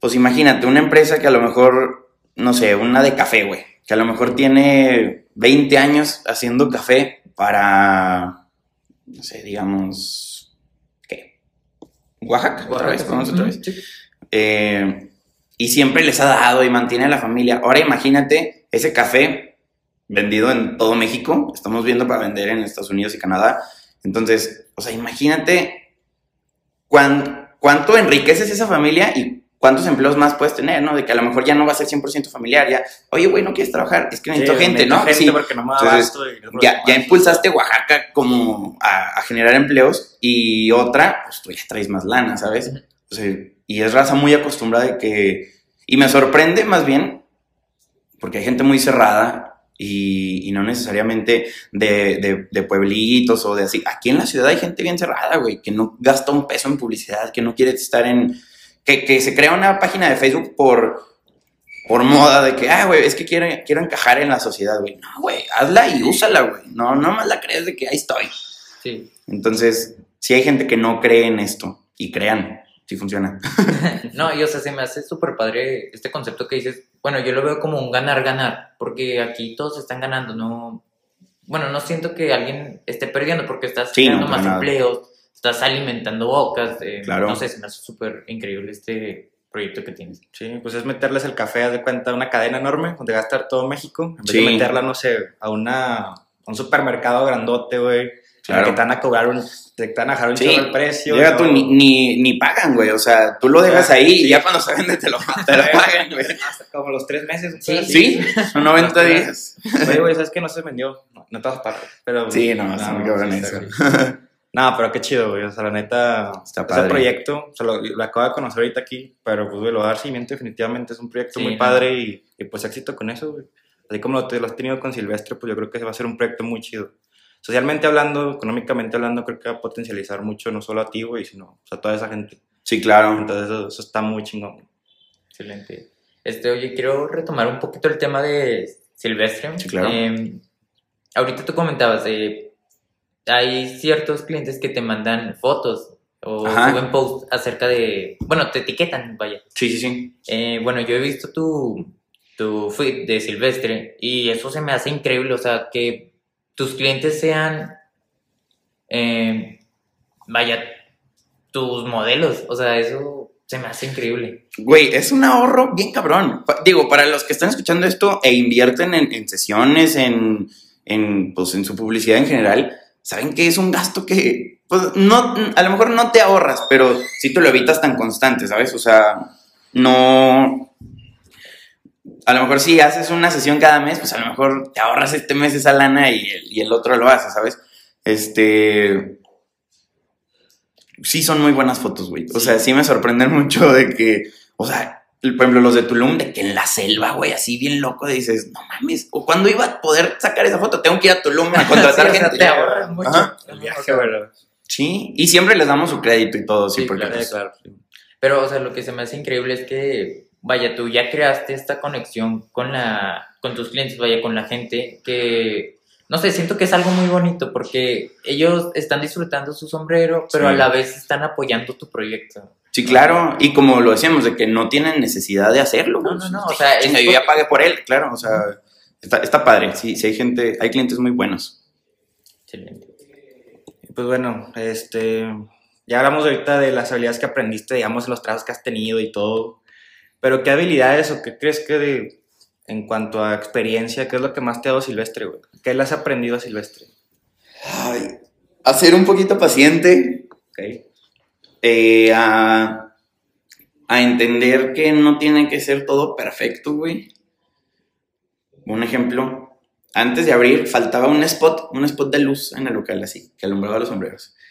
S2: pues imagínate, una empresa que a lo mejor, no sé, una de café, güey, que a lo mejor tiene 20 años haciendo café para, no sé, digamos. Oaxaca, otra vez, vamos otra vez.
S3: Sí.
S2: Eh, y siempre les ha dado y mantiene a la familia. Ahora imagínate ese café vendido en todo México. Estamos viendo para vender en Estados Unidos y Canadá. Entonces, o sea, imagínate cuán- cuánto enriqueces esa familia y cuántos empleos más puedes tener, ¿no? De que a lo mejor ya no va a ser 100% familiar. Ya, oye, güey, no quieres trabajar. Es que
S1: sí,
S2: necesito gente, ¿no?
S1: gente
S2: Sí.
S1: porque no me
S2: Entonces,
S1: y no
S2: Ya, ya impulsaste Oaxaca como a, a generar empleos y otra, pues tú ya traes más lana, ¿sabes?
S3: Ujú.
S2: O sea, y es raza muy acostumbrada de que... Y me sorprende más bien, porque hay gente muy cerrada y, y no necesariamente de, de- de pueblitos o de así. Aquí en la ciudad hay gente bien cerrada, güey, que no gasta un peso en publicidad, que no quiere estar en... Que, que se crea una página de Facebook por, por moda de que, ah, güey, es que quiero, quiero encajar en la sociedad, güey. No, güey, hazla y úsala, güey. No, no más la crees de que ahí estoy.
S3: Sí.
S2: Entonces, sí hay gente que no cree en esto. Y crean, sí funciona. (laughs) (laughs)
S3: No, y o sea, se me hace súper padre este concepto que dices. Bueno, yo lo veo como un ganar-ganar, porque aquí todos están ganando, no. Bueno, no siento que alguien esté perdiendo porque estás
S2: Sí,
S3: creando más
S2: nada.
S3: empleos, estás alimentando bocas. eh,
S2: Claro.
S3: No sé, se me hace súper increíble este proyecto que tienes.
S1: Sí, pues es meterles el café, haz de cuenta, una cadena enorme donde va a estar todo México. En vez
S2: Sí.
S1: de meterla, no sé, a, una, a un supermercado grandote, güey.
S2: Claro.
S1: Que te van a cobrar un, te van a dejar un
S2: Sí.
S1: chorro el precio.
S2: Llega
S1: ¿no?
S2: tú, ni, ni, ni pagan, güey. O sea, tú lo dejas
S1: Ah,
S2: ahí
S1: sí.
S2: y ya cuando se vende te lo, te lo (laughs) pagan, güey.
S1: Hasta como los tres meses.
S3: Sí,
S2: Sí, son 90 días.
S1: Oye, güey, ¿sabes que no se vendió? No, no te vas a parar. Pero,
S2: Sí, no, muy cabrón
S1: sí,
S2: eso. (laughs)
S1: No, pero qué chido, güey. O sea, la neta,
S2: Está
S1: ese
S2: padre.
S1: proyecto, o sea, lo, lo acabo de conocer ahorita aquí, pero pues, güey, lo va a dar seguimiento definitivamente. Es un proyecto
S3: Sí,
S1: muy
S3: no.
S1: padre y, y, pues éxito con eso, güey. Así como lo, te- lo has tenido con Silvestre, pues yo creo que va a ser un proyecto muy chido. Socialmente hablando, económicamente hablando, creo que va a potencializar mucho, no solo a ti, güey, sino o sea, a toda esa gente.
S2: Sí, claro.
S1: Entonces, eso, eso está muy chingón.
S3: Excelente. Este, oye, quiero retomar un poquito el tema de Silvestre.
S2: Sí, claro.
S3: Eh, ahorita tú comentabas, eh, hay ciertos clientes que te mandan fotos o
S2: Ajá.
S3: suben posts acerca de, bueno, te etiquetan, vaya.
S2: Sí, sí, sí.
S3: Eh, bueno, yo he visto tu, tu feed de Silvestre y eso se me hace increíble, o sea, que tus clientes sean, eh, vaya, tus modelos, o sea, eso se me hace increíble.
S2: Güey, es un ahorro bien cabrón. Digo, para los que están escuchando esto e invierten en, en sesiones, en, en, pues, en su publicidad en general, saben que es un gasto que, pues, no, a lo mejor no te ahorras, pero sí te lo evitas tan constante, ¿sabes? O sea, no... A lo mejor si haces una sesión cada mes, pues a lo mejor te ahorras este mes esa lana y el, y el otro lo haces, ¿sabes? Este... Sí son muy buenas fotos, güey. O sea, sí me sorprenden mucho de que, o sea, por ejemplo, los de Tulum, de que en la selva, güey, así bien loco, dices, no mames, o cuándo iba a poder sacar esa foto, tengo que ir a Tulum a (laughs) contratar
S3: Sí, o sea,
S2: gente.
S3: te ahorras mucho.
S2: Ajá.
S1: El viaje, ¿verdad?
S2: Sí, y siempre les damos su crédito y todo, sí,
S3: Sí,
S2: porque
S3: claro,
S2: pues,
S1: claro.
S3: Pero, o sea, lo que se me hace increíble es que, vaya, tú ya creaste esta conexión con la, con tus clientes, vaya, con la gente, que, no sé, siento que es algo muy bonito porque ellos están disfrutando su sombrero, pero
S2: Sí.
S3: a la vez están apoyando tu proyecto.
S2: Sí, claro, y como lo decíamos, de que no tienen necesidad de hacerlo.
S3: No, no, no, o sea, es
S2: yo ya pagué por él, claro, o sea, está, está padre, sí, sí hay gente, hay clientes muy buenos.
S3: Excelente.
S1: Pues bueno, este, ya hablamos ahorita de las habilidades que aprendiste, digamos, en los trabajos que has tenido y todo. Pero ¿qué habilidades o qué crees que de, en cuanto a experiencia, qué es lo que más te ha dado Silvestre, güey? ¿Qué le has aprendido a Silvestre?
S2: Ay, a ser un poquito paciente,
S1: ¿Ok?
S2: Eh, a, a entender que no tiene que ser todo perfecto, güey. Un ejemplo, antes de abrir faltaba un spot, un spot de luz en el local así, que alumbraba los sombreros. (laughs)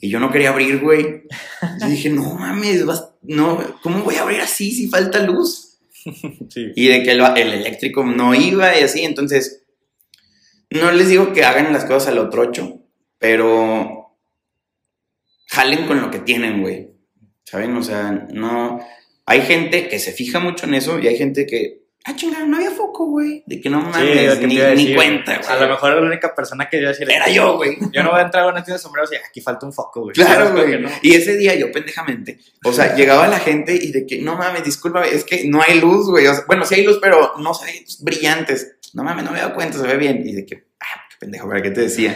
S2: Y yo no quería abrir, güey. Yo dije, no mames, vas- no, ¿cómo voy a abrir así si falta luz? (laughs)
S1: Sí.
S2: Y de que el, el eléctrico no iba y así, entonces, no les digo que hagan las cosas a lo trocho, pero jalen con lo que tienen, güey. ¿Saben? O sea, no. Hay gente que se fija mucho en eso y hay gente que. Ah, chingada, no había foco, güey. De que no
S1: Sí,
S2: mames,
S1: lo que
S2: ni, ni cuenta,
S1: güey. A lo mejor la única persona que yo decir
S2: Era yo, güey. (laughs)
S1: Yo no voy a entrar a una tienda de sombreros y aquí falta un foco, güey.
S2: Claro,
S1: ¿Sabes por qué
S2: güey.
S1: no?
S2: Y ese día yo pendejamente, o sea, llegaba la gente y de que, no mames, discúlpame, es que no hay luz, güey. O sea, bueno, sí hay luz, pero no se ve brillantes. No mames, no me he dado cuenta, se ve bien. Y de que, ah, qué pendejo, ¿para qué te decía?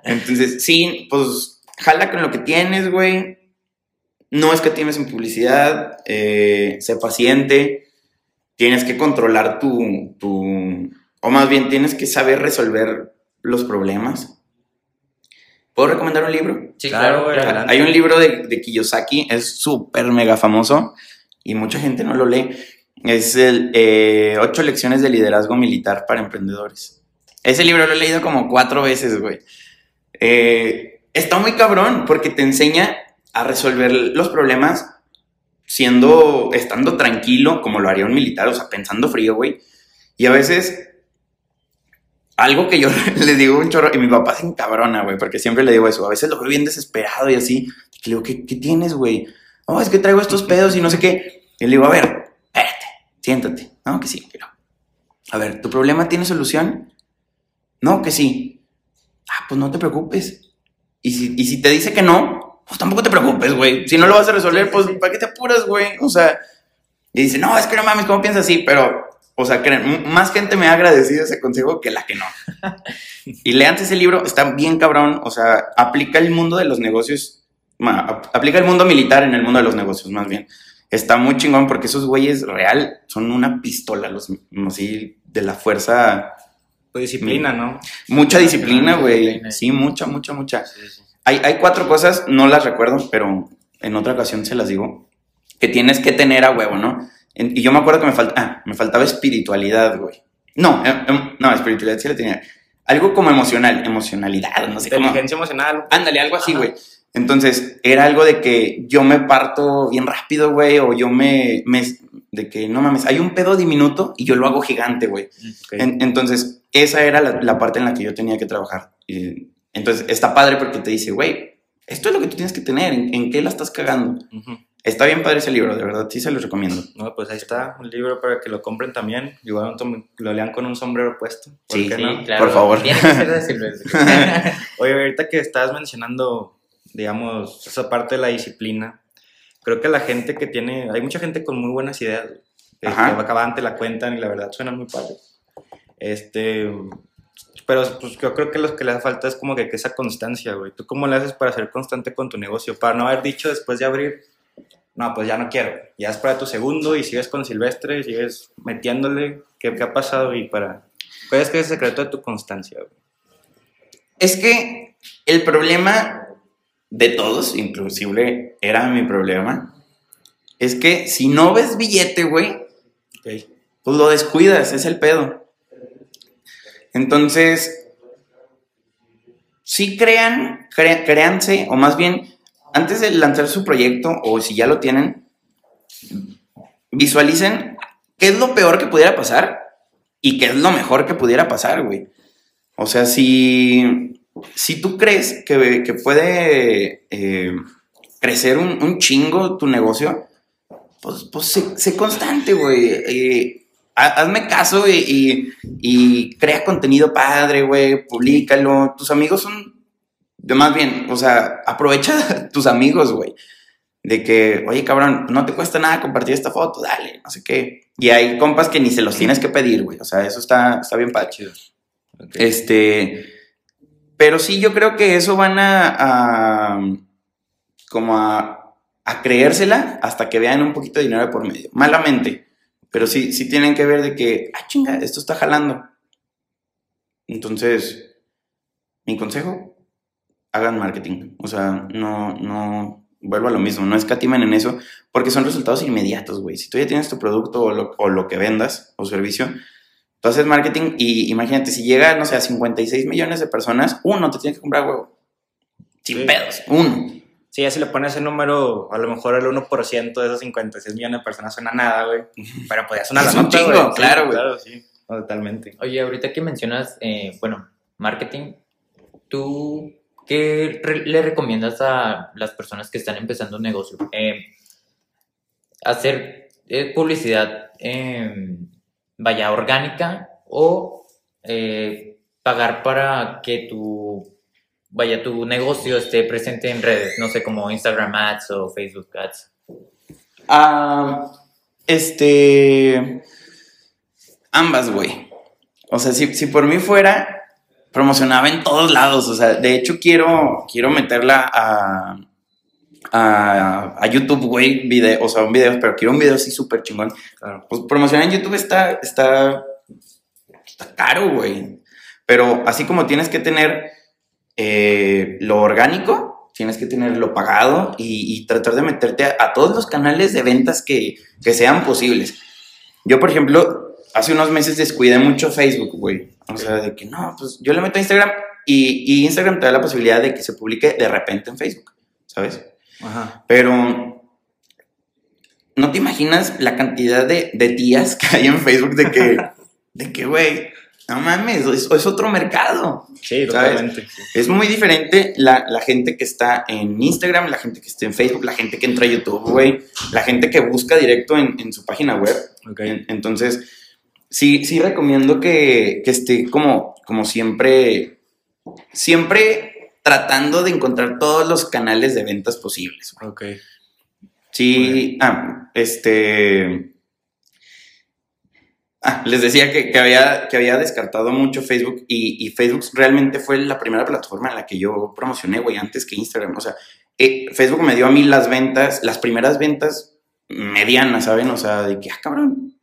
S2: (laughs) Entonces, sí, pues, jala con lo que tienes, güey. No es que tienes en publicidad, eh, sé paciente, tienes que controlar tu, tu, o más bien tienes que saber resolver los problemas. ¿Puedo recomendar un libro?
S3: Sí,
S1: Claro,
S3: claro,
S1: güey,
S3: claro.
S2: Hay un libro de, de Kiyosaki, es súper mega famoso y mucha gente no lo lee. Es el eh, Ocho lecciones de liderazgo militar para emprendedores. Ese libro lo he leído como cuatro veces, güey. Eh, está muy cabrón porque te enseña a resolver los problemas siendo, estando tranquilo, como lo haría un militar, o sea, pensando frío, güey. Y a veces, algo que yo (laughs) le digo un chorro, y mi papá se encabrona, güey, porque siempre le digo eso. A veces lo veo bien desesperado y así. Y le digo, ¿qué, qué tienes, güey? No, es que traigo estos pedos y no sé qué. Y le digo, a ver, espérate, siéntate. No, que sí. Pero, a ver, ¿tu problema tiene solución? No, que sí. Ah, pues no te preocupes. Y si, y si te dice que no, pues tampoco te preocupes, güey. Si no lo vas a resolver, pues ¿para qué te apuras, güey? O sea, y dice, no, es que no mames, ¿cómo piensas así? Pero, o sea, creen, más gente me ha agradecido ese consejo que la que no. (laughs) y lean ese libro, está bien cabrón, o sea, aplica el mundo de los negocios, ma, aplica el mundo militar en el mundo de los negocios, más bien. Está muy chingón porque esos güeyes real son una pistola, los así de la fuerza,
S1: Pues disciplina, ¿no?
S2: mucha disciplina, güey. Sí, mucha, mucha, mucha. Hay, hay cuatro cosas, no las recuerdo, pero en otra ocasión se las digo, que tienes que tener a huevo, ¿no? En- y yo me acuerdo que me, falta, ah, me faltaba espiritualidad, güey. No, em- em, no, espiritualidad sí la tenía. Algo como emocional, emocionalidad, no sé cómo.
S1: Inteligencia emocional.
S2: Ándale, algo así, güey. Entonces, era algo de que yo me parto bien rápido, güey, o yo me, me- De que, no mames, hay un pedo diminuto y yo lo hago gigante, güey. En- entonces, esa era la, la parte en la que yo tenía que trabajar. Y, entonces, está padre porque te dice, güey, esto es lo que tú tienes que tener, ¿en, en qué la estás cagando? Está bien padre ese libro, de verdad, sí se los recomiendo.
S1: No, pues ahí está, un libro para que lo compren también. Igual lo lean con un sombrero puesto. ¿Por
S2: Sí,
S1: qué
S3: Sí,
S1: no?
S3: claro.
S2: Por favor.
S3: Tiene que ser de Silvestre.
S1: Oye, ahorita que estabas mencionando, digamos, esa parte de la disciplina, creo que la gente que tiene, hay mucha gente con muy buenas ideas, que, que acaban te la cuentan y la verdad suenan muy padres. Este, pero pues yo creo que lo que le hace falta es como que, que esa constancia, güey. ¿Tú cómo le haces para ser constante con tu negocio? Para no haber dicho después de abrir, no, pues ya no quiero. Ya es para tu segundo y sigues con Silvestre, sigues metiéndole. ¿Qué, qué ha pasado? Y para... ¿Cuál es que es el secreto de tu constancia, güey?
S2: Es que el problema de todos, inclusive era mi problema, es que si no ves billete, güey,
S1: Ok.
S2: pues lo descuidas, es el pedo. Entonces, sí crean, cre- créanse, o más bien, antes de lanzar su proyecto, o si ya lo tienen, visualicen qué es lo peor que pudiera pasar y qué es lo mejor que pudiera pasar, güey. O sea, si, si tú crees que, que puede eh, crecer un, un chingo tu negocio, pues, pues sé, sé constante, güey. Eh, hazme caso y, y- y crea contenido padre, güey. Publícalo. Tus amigos son. de Más bien, o sea, aprovecha (laughs) tus amigos, güey. De que, oye, cabrón, no te cuesta nada compartir esta foto, dale, no sé qué. Y hay compas que ni se los tienes que pedir, güey. O sea, eso está, está bien padre.
S1: Chido. Ok.
S2: Este, pero sí, yo creo que eso van a, a- como a, a creérsela hasta que vean un poquito de dinero de por medio. Malamente, pero sí, sí tienen que ver de que, ah, chinga, esto está jalando. Entonces, mi consejo, hagan marketing. O sea, no, no, vuelvo a lo mismo, no escatimen en eso, porque son resultados inmediatos, güey. Si tú ya tienes tu producto o lo, o lo que vendas o servicio, Tú haces marketing y imagínate, si llega, no sé, a 56 millones de personas, uno te tiene que comprar huevo. Sin
S1: Sí.
S2: pedos, uno.
S1: Sí, ya si le pones ese número, a lo mejor el 1% de esos 56 millones de personas suena nada, güey. (laughs) Pero podía sonar
S2: Es
S1: la
S2: un
S1: nota,
S2: chingo,
S1: güey. Sí,
S2: claro, güey.
S1: Claro, sí. No, totalmente.
S3: Oye, ahorita que mencionas, eh, bueno, marketing, ¿tú qué re- le recomiendas a las personas que están empezando un negocio? Eh, ¿Hacer eh, publicidad, eh, vaya, orgánica o eh, pagar para que tu, vaya, tu negocio esté presente en redes? No sé, como Instagram Ads o Facebook Ads.
S2: Ah, este. Ambas, güey. O sea, si, si por mí fuera, promocionaba en todos lados. O sea, de hecho, quiero, quiero meterla a. A, a YouTube, güey, video, o sea, un video, pero quiero un video así súper chingón.
S1: Claro.
S2: Pues promocionar en YouTube está, está, está caro, güey. Pero así como tienes que tener eh, lo orgánico, tienes que tener lo pagado y, y tratar de meterte a, a todos los canales de ventas que, que sean posibles. Yo, por ejemplo, hace unos meses descuidé mucho Facebook, güey. O sea, de que no, pues yo le meto a Instagram y, y Instagram te da la posibilidad de que se publique de repente en Facebook, ¿sabes?
S1: Ajá.
S2: Pero no te imaginas la cantidad de, de tías que hay en Facebook de que, (laughs) de que, güey, no mames, es, es otro mercado.
S1: Sí, totalmente. sí.
S2: Es muy diferente la, la gente que está en Instagram, la gente que está en Facebook, la gente que entra a YouTube, güey, la gente que busca directo en, en su página web.
S1: Ok.
S2: En- entonces, sí, sí recomiendo que, que esté como, como siempre, siempre tratando de encontrar todos los canales de ventas posibles.
S1: Ok.
S2: Sí, ah, este... Ah, les decía que, que había, que había descartado mucho Facebook y, y Facebook realmente fue la primera plataforma en la que yo promocioné, güey, antes que Instagram. O sea, eh, Facebook me dio a mí las ventas, las primeras ventas medianas, ¿saben? O sea, de que, ah, cabrón.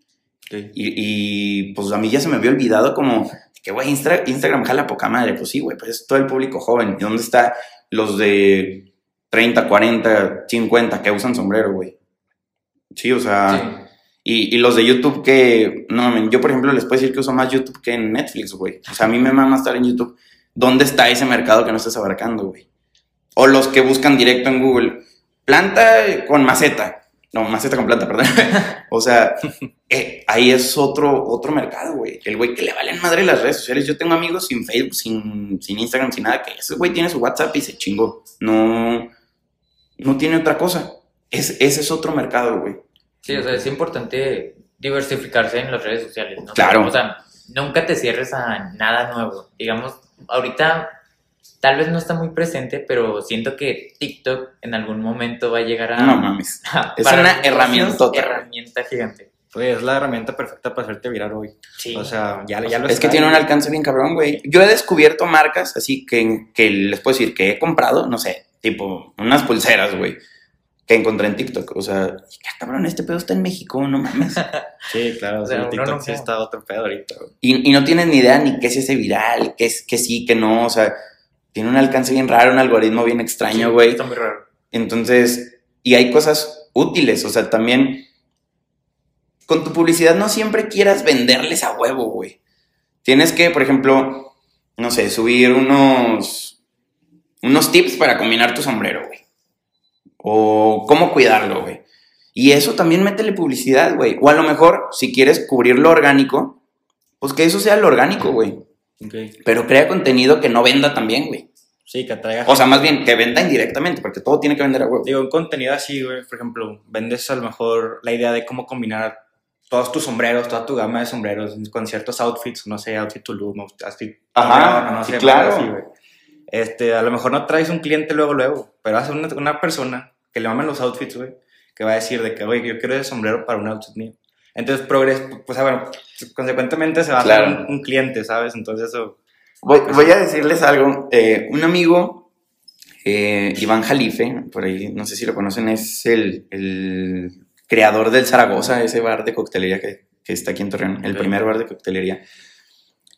S2: Y, y, pues a mí ya se me había olvidado como que, güey, Instra- Instagram jala poca madre. Pues sí, güey, pues es todo el público joven. ¿Y dónde está los de 30, 40, 50 que usan sombrero, güey? Sí, o sea... Y, los de YouTube que, no mames, yo por ejemplo les puedo decir que uso más YouTube que en Netflix, güey. O sea, a mí me mama estar en YouTube. ¿Dónde está ese mercado que no estás abarcando, güey? O los que buscan directo en Google. Planta con maceta. No, maceta con planta, perdón. (laughs) o sea, eh, ahí es otro, otro mercado, güey. El güey que le valen madre las redes sociales. Yo tengo amigos sin Facebook, sin, sin Instagram, sin nada, que ese güey tiene su WhatsApp y se chingó. No, no tiene otra cosa. Es, ese es otro mercado, güey.
S3: Sí, o sea, es importante diversificarse en las redes sociales, ¿no?
S2: Claro.
S3: O sea, nunca te cierres a nada nuevo. Digamos, ahorita tal vez no está muy presente, pero siento que TikTok en algún momento va a llegar a...
S2: No mames. (laughs)
S3: a-
S2: Es una
S3: herramienta gigante.
S1: Es la herramienta perfecta para hacerte viral hoy.
S3: Sí.
S1: O sea, ya, ya lo
S2: Es que tiene un alcance bien cabrón, güey. Yo he descubierto marcas así que, que les puedo decir que he comprado, no sé, tipo unas pulseras, güey, que encontré en TikTok. O sea, "Ah, cabrón, este pedo está en México, no mames. (laughs)
S1: Sí, claro.
S3: O sea, uno
S1: TikTok
S3: no-
S1: sí está otro pedo ahorita. güey.
S2: Y, y no tienes ni idea ni qué se hace viral, qué es que sí, que no. O sea, tiene un alcance bien raro, un algoritmo bien extraño,
S3: Sí,
S2: güey.
S3: Está muy raro.
S2: Entonces, y hay cosas útiles, o sea, también con tu publicidad no siempre quieras venderles a huevo, güey. Tienes que, por ejemplo, no sé, subir unos unos tips para combinar tu sombrero, güey. O cómo cuidarlo, güey. Y eso también métele publicidad, güey. O a lo mejor, si quieres cubrir lo orgánico, pues que eso sea lo orgánico, güey.
S1: Ok.
S2: Pero crea contenido que no venda también, güey.
S1: Sí, que atraiga.
S2: O sea, más bien que venda indirectamente, porque todo tiene que vender a huevo.
S1: Digo, un contenido así, güey, por ejemplo, vendes a lo mejor la idea de cómo combinar todos tus sombreros, toda tu gama de sombreros con ciertos outfits, no sé, outfit Tulum, outfit
S2: Ajá,
S1: Torreón, no
S2: sí,
S1: sé,
S2: claro.
S1: así, güey. Este, a lo mejor no traes un cliente luego, luego, pero a una, una persona que le mamen los outfits, güey, que va a decir de que, oye, yo quiero ese sombrero para un outfit mío. Entonces, progres, pues, ah, bueno, consecuentemente se va a hacer un, un cliente, ¿sabes? Entonces, eso,
S2: Voy, voy a decirles algo. Eh, un amigo, eh, Iván Jalife, por ahí, no sé si lo conocen, es el, el creador del Zaragoza, ese bar de coctelería que, que está aquí en Torreón, el primer bar de coctelería.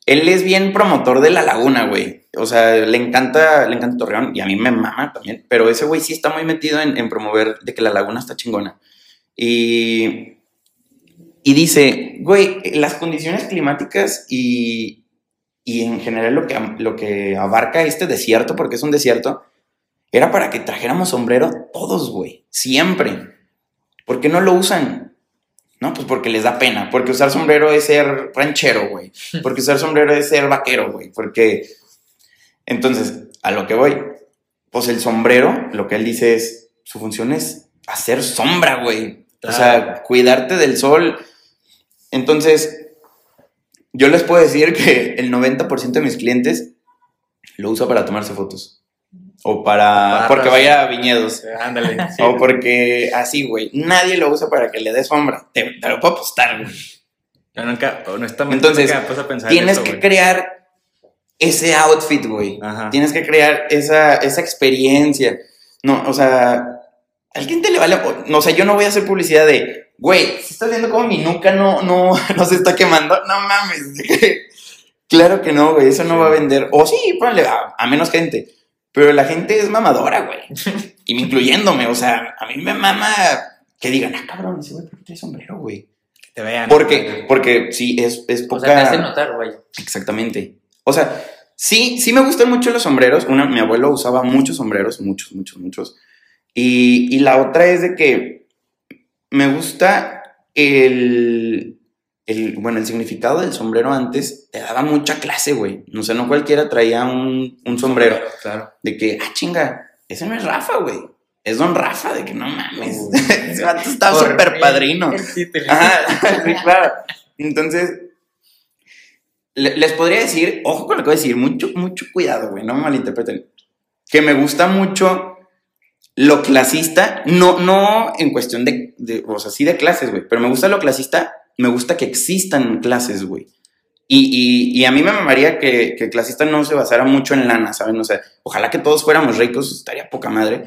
S2: Él es bien promotor de la laguna, güey. O sea, le encanta, le encanta Torreón y a mí me mama también. Pero ese güey sí está muy metido en, promover de que la laguna está chingona. Y, y dice, güey, las condiciones climáticas y, y en general lo que, lo que abarca este desierto, porque es un desierto, era para que trajéramos sombrero todos, güey. Siempre. ¿Por qué no lo usan? No, pues porque les da pena. Porque usar sombrero es ser ranchero, güey. (laughs) Porque usar sombrero es ser vaquero, güey. Porque. Entonces, a lo que voy. Pues el sombrero, lo que él dice es. Su función es hacer sombra, güey. O sea, cuidarte del sol. Entonces, yo les puedo decir que el 90% de mis clientes lo usa para tomarse fotos. O para.
S1: Barras.
S2: porque vaya a viñedos.
S1: eh, ándale. (laughs) sí.
S2: O porque así, güey. Nadie lo usa para que le dé sombra. Te, te lo puedo apostar, güey.
S1: Yo nunca, honestamente,
S2: Entonces,
S1: nunca a pensar en
S2: Tienes
S1: eso,
S2: que
S1: güey.
S2: crear ese outfit, güey.
S1: Ajá.
S2: Tienes que crear esa, esa experiencia. No, o sea, alguien te le vale. No, o sea, yo no voy a hacer publicidad de, güey, si estás viendo cómo mi nuca no, no, (laughs) no se está quemando, no mames. (laughs) claro que no, güey, eso no
S1: Sí.
S2: va a vender. O sí, ponle a, a menos gente. Pero la gente es mamadora, güey. (laughs) Y me incluyéndome, o sea, a mí me mama que digan, ah, cabrón, ese güey, ¿por qué trae sombrero, güey?
S1: Que te vean.
S2: Porque, porque sí, es, es
S3: O
S2: poca...
S3: sea, te hace notar, vaya.
S2: Exactamente. O sea, sí, sí me gustan mucho los sombreros. Una, mi abuelo usaba muchos sombreros, muchos, muchos, muchos. Y, y la otra es de que me gusta el, el, bueno, el significado del sombrero antes te daba mucha clase, güey. O sea, no cualquiera traía un, un sombrero.
S1: Claro.
S2: De que, ah, chinga, ese no es Rafa, güey. Es Don Rafa, de que no mames. (laughs) Ese vato estaba súper padrino. Ajá, (laughs) sí, claro. Entonces, le- les podría decir, ojo con lo que voy a decir, mucho, mucho cuidado, güey, no me malinterpreten. Que me gusta mucho lo clasista, no, no en cuestión de, de, o sea, sí de clases, güey, pero me gusta lo clasista, me gusta que existan clases, güey. Y, y, a mí me mamaría que, que el clasista no se basara mucho en lana, ¿saben? O sea, ojalá que todos fuéramos ricos, estaría poca madre.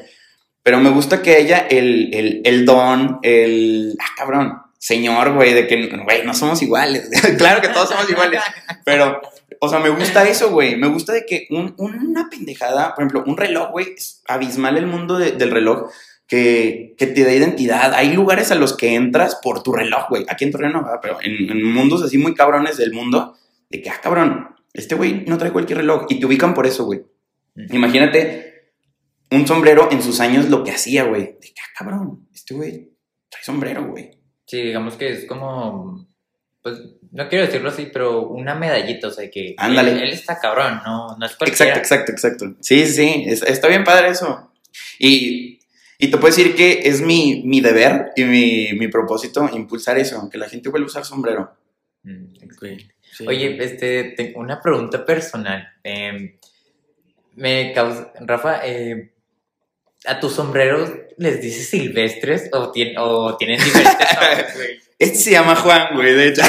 S2: Pero me gusta que haya el, el, el don, el... Ah, cabrón, señor, güey, de que, güey, no somos iguales. (laughs) claro que todos somos iguales. Pero, o sea, me gusta eso, güey. Me gusta de que un- una pendejada, por ejemplo, un reloj, güey, es abismal el mundo de- del reloj que, que te da identidad. Hay lugares a los que entras por tu reloj, güey. Aquí en Torreón no, pero en, en mundos así muy cabrones del mundo, de que, ah, cabrón, este güey no trae cualquier reloj. Y te ubican por eso, güey. Imagínate un sombrero en sus años lo que hacía, güey. De que, ah, cabrón, este güey trae sombrero, güey.
S3: Sí, digamos que es como, pues, no quiero decirlo así, pero una medallita, o sea, que
S2: Ándale.
S3: Él, él está cabrón, no, no es cualquiera.
S2: Exacto, exacto, exacto. Sí, sí, sí, es- está bien padre eso. Y Y te puedo decir que es mi, mi deber y mi, mi propósito impulsar eso, que la gente vuelva a usar sombrero.
S3: Mm,
S1: Ok, sí.
S3: Oye, este, tengo una pregunta personal. Eh, me causa, Rafa, eh, ¿a tus sombreros les dices silvestres o, tien- o tienen diferentes (laughs) nombres, güey?
S2: Este se llama Juan, güey, de hecho.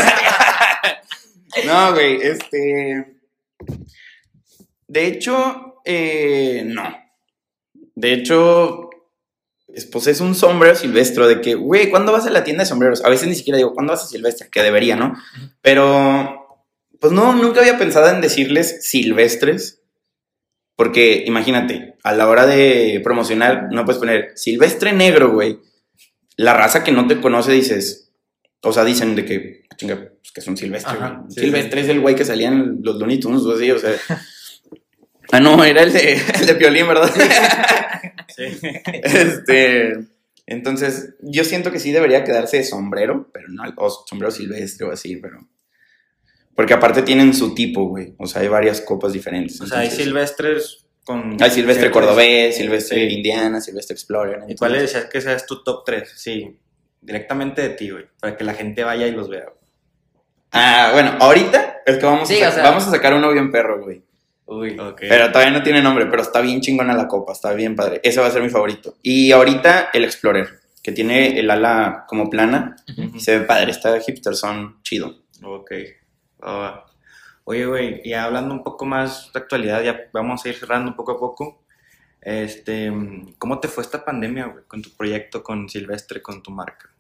S2: (laughs) no, güey, este. De hecho, eh, no. De hecho, es, pues es un sombrero silvestre de que, güey, ¿cuándo vas a la tienda de sombreros? A veces ni siquiera digo, ¿cuándo vas a silvestre? Que debería, ¿no? Pero, pues no, nunca había pensado en decirles silvestres. Porque imagínate, a la hora de promocionar, no puedes poner silvestre negro, güey. La raza que no te conoce dices, o sea, dicen de que, "Ah, chinga, pues que es un silvestre.
S3: Ajá,
S2: güey.
S3: sí,
S2: silvestre es el güey que salía en los Looney Tunes o así, o sea. (laughs) ah, no, era el de, el de Piolín, ¿verdad?
S1: Sí.
S2: este. Entonces, yo siento que sí debería quedarse de sombrero, pero no, o sombrero silvestre o así, pero. Porque aparte tienen su tipo, güey. O sea, hay varias copas diferentes.
S1: O sea, hay
S2: entonces-
S1: silvestres con...
S2: Hay silvestre cordobés, silvestre
S1: Sí.
S2: indiana, silvestre explorer.
S1: ¿Y cuál le
S2: entonces-
S1: decías que seas tu top 3? Sí, directamente de ti, güey, para que la gente vaya y los vea.
S2: Ah, bueno, ahorita es que vamos,
S3: Sí,
S2: a,
S3: o sea-
S2: vamos a sacar uno bien perro, güey.
S3: Uy,
S1: Ok.
S2: Pero todavía no tiene nombre, pero está bien chingona la copa, está bien padre. Ese va a ser mi favorito. Y ahorita el Explorer, que tiene el ala como plana se ve padre, está hipster, son chido.
S1: Ok. Oye, güey, y hablando un poco más de actualidad, ya vamos a ir cerrando poco a poco. Este, ¿cómo te fue esta pandemia, güey, con tu proyecto, con Silvestre, con tu marca?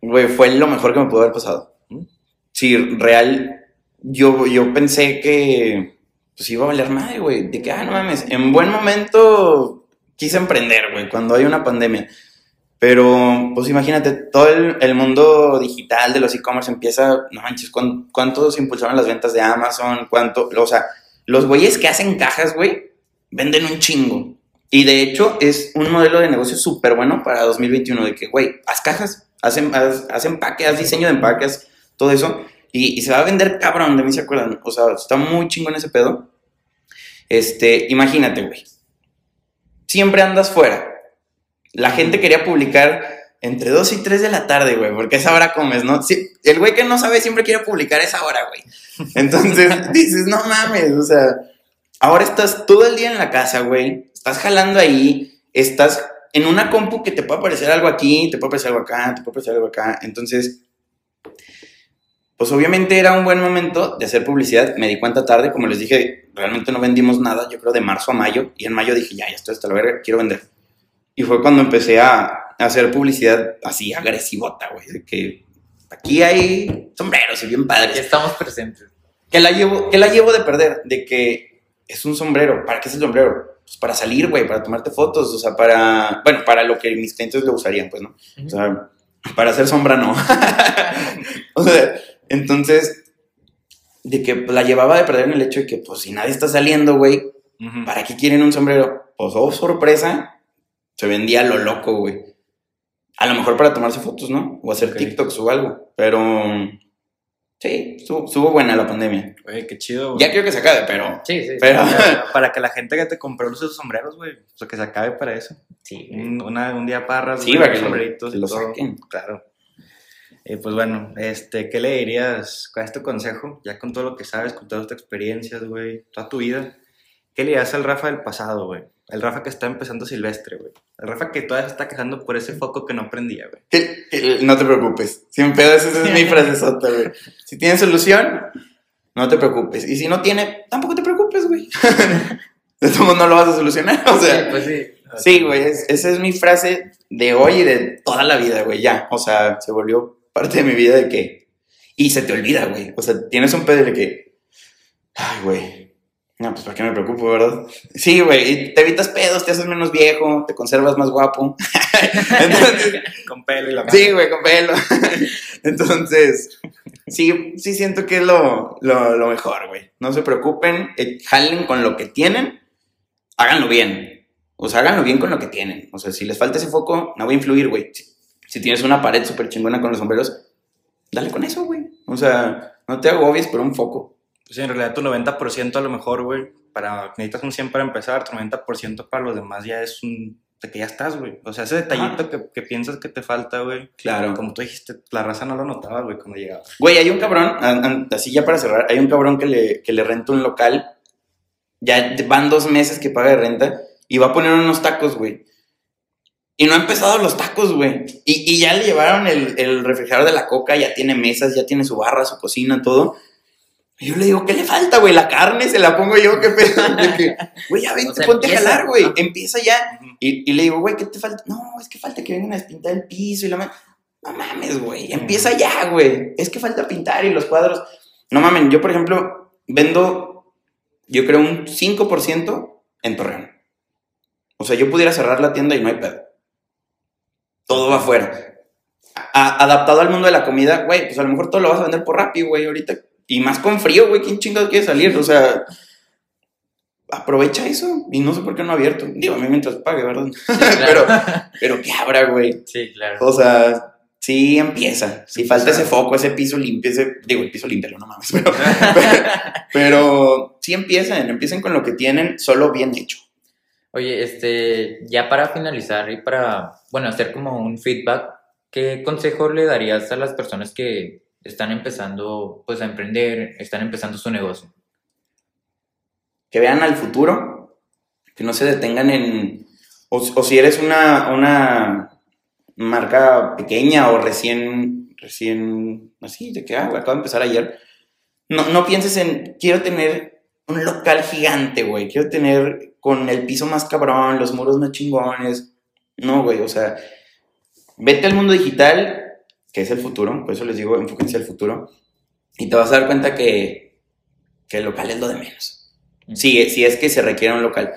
S2: Güey, fue lo mejor que me pudo haber pasado.
S1: ¿Mm?
S2: Sí, real, yo, yo pensé que pues iba a valer madre, güey. De que, ah, no mames, en buen momento quise emprender, güey, cuando hay una pandemia. Pero, pues imagínate, todo el, el mundo digital de los e-commerce empieza, no manches, ¿cuán- ¿cuánto se impulsaron las ventas de Amazon? ¿Cuánto? O sea, los güeyes que hacen cajas, güey, venden un chingo. Y de hecho, es un modelo de negocio súper bueno para 2021, de que, güey, haz cajas, haz, em- haz, haz empaque, haz diseño de empaques, todo eso. Y, y se va a vender cabrón, de mí se acuerdan. O sea, está muy chingón ese pedo. Este, imagínate, güey. Siempre andas fuera. La gente quería publicar entre 2 y 3 de la tarde, güey, porque a esa hora comes, ¿no? Sí, el güey que no sabe siempre quiere publicar a esa hora, güey. (laughs) Entonces dices, no mames, o sea, ahora estás todo el día en la casa, güey. Estás jalando ahí, estás en una compu que te puede aparecer algo aquí, te puede aparecer algo acá, te puede aparecer algo acá. Entonces, pues obviamente era un buen momento de hacer publicidad. Me di cuenta tarde, como les dije, realmente no vendimos nada, yo creo de marzo a mayo. Y en mayo dije, ya, ya estoy hasta la verga, quiero vender. Y fue cuando empecé a, hacer publicidad así agresivota, güey. De que aquí hay sombreros y bien
S3: ya
S2: padres.
S3: estamos presentes.
S2: Que la llevo, que la llevo de perder, de que es un sombrero. ¿Para qué es el sombrero? Pues para salir, güey, para tomarte fotos, o sea, para, bueno, para lo que mis clientes lo usarían, pues, ¿no? O sea, para hacer sombra no. (laughs) o sea, entonces, de que la llevaba de perder en el hecho de que, pues, si nadie está saliendo, güey. ¿para qué quieren un sombrero? Pues, oh, sorpresa, se vendía a lo loco, güey. A lo mejor para tomarse fotos, ¿no? O hacer
S1: Ok.
S2: TikToks o algo, pero sí, estuvo, estuvo buena la pandemia.
S1: Güey, qué chido, güey.
S2: Ya quiero que se acabe, pero.
S3: Sí, sí.
S2: Pero.
S1: Para, (laughs) para que la gente que te compró sus sombreros, güey, o sea, que se acabe para eso.
S3: Sí,
S1: Un, una- un día parras,
S2: Sí,
S1: güey,
S2: para que lo-
S1: sombreritos
S2: que
S1: y
S2: lo
S1: todo.
S2: saquen.
S1: Claro. Y pues bueno, este, ¿qué le dirías? ¿Cuál es tu consejo? Ya con todo lo que sabes, con todas tus experiencias, güey, toda tu vida. ¿Qué le dirías al Rafa del pasado, güey? El Rafa que está empezando silvestre, güey. El Rafa que todavía se está quejando por ese foco que no prendía, güey.
S2: No te preocupes. Sin pedos, esa es mi frase sota, güey. Si tiene solución, no te preocupes. Y si no tiene, tampoco te preocupos, güey. (laughs) De todos modos no lo vas a solucionar. O
S3: Sí,
S2: sea,
S3: pues sí.
S2: sí, güey. es- esa es mi frase de hoy y de toda la vida, güey. Ya. O sea, se volvió parte de mi vida de que. Y se te olvida, güey. O sea, tienes un pedo de que. Ay, güey. No, pues para qué me preocupo, ¿verdad? Sí, güey. Te evitas pedos, te haces menos viejo, te conservas más guapo. (laughs) Entonces,
S1: Con pelo y la
S2: Sí, güey, con pelo. (laughs) Entonces, sí, sí siento que es lo, lo, lo mejor, güey. No se preocupen, eh, jalen con lo que tienen, háganlo bien. O sea, háganlo bien con lo que tienen. O sea, si les falta ese foco, no va a influir, güey. Si, tienes una pared súper chingona con los sombreros, dale con eso, güey. O sea, no te agobies por un foco.
S1: Pues en realidad tu 90% a lo mejor, güey, para, necesitas un 100 para empezar, tu 90% para los demás ya es un de que ya estás, güey. O sea, ese detallito que, que piensas que te falta, güey.
S2: Claro.
S1: Como tú dijiste, la raza no lo notaba, güey, cuando llegaba.
S2: Güey, hay un cabrón, así ya para cerrar, hay un cabrón que le, que le renta un local. Ya van dos meses que paga de renta y va a poner unos tacos, güey. Y no ha empezado los tacos, güey. Y, y ya le llevaron el, el refrigerador de la coca, ya tiene mesas, ya tiene su barra, su cocina, todo. Y yo le digo, ¿qué le falta, güey? La carne se la pongo yo, qué pedo. (laughs) Güey, ya vente,
S3: O sea,
S2: ponte a jalar, güey. Empieza ya. Y, y le digo, güey, ¿qué te falta? No, es que falta que vengan a despintar el piso y la ma- No mames, güey. Empieza ya, güey. Es que falta pintar y los cuadros. No mames, yo, por ejemplo, vendo, yo creo, un 5% en Torreón. O sea, yo pudiera cerrar la tienda y no hay pedo. Todo va afuera. A- adaptado al mundo de la comida, güey, pues a lo mejor todo lo vas a vender por Rappi, güey, ahorita. Y más con frío, güey, ¿quién chingados quiere salir? O sea, aprovecha eso. Y no sé por qué no ha abierto. Digo, a mí mientras pague, ¿verdad? (laughs) pero, pero que abra, güey.
S3: Sí, claro.
S2: O sea, sí empieza. Si falta ese foco, ese piso limpio, ese. Digo, el piso limpio, no mames. (laughs) Pero, pero sí empiecen, empiecen con lo que tienen, solo bien hecho.
S3: Oye, este, ya para finalizar y para, bueno, hacer como un feedback, ¿qué consejo le darías a las personas que están empezando, pues, a emprender, están empezando su negocio?
S2: que vean al futuro, que no se detengan en, o, si eres una, una marca pequeña o recién, recién, así, de que, ah, acabo de empezar ayer, no, no pienses en, quiero tener un local gigante, güey, quiero tener con el piso más cabrón, los muros más chingones, no, güey, o sea, vete al mundo digital, que es el futuro, por eso les digo, enfóquense al futuro, y te vas a dar cuenta que, que el local es lo de menos. Si, si es que se requiere un local.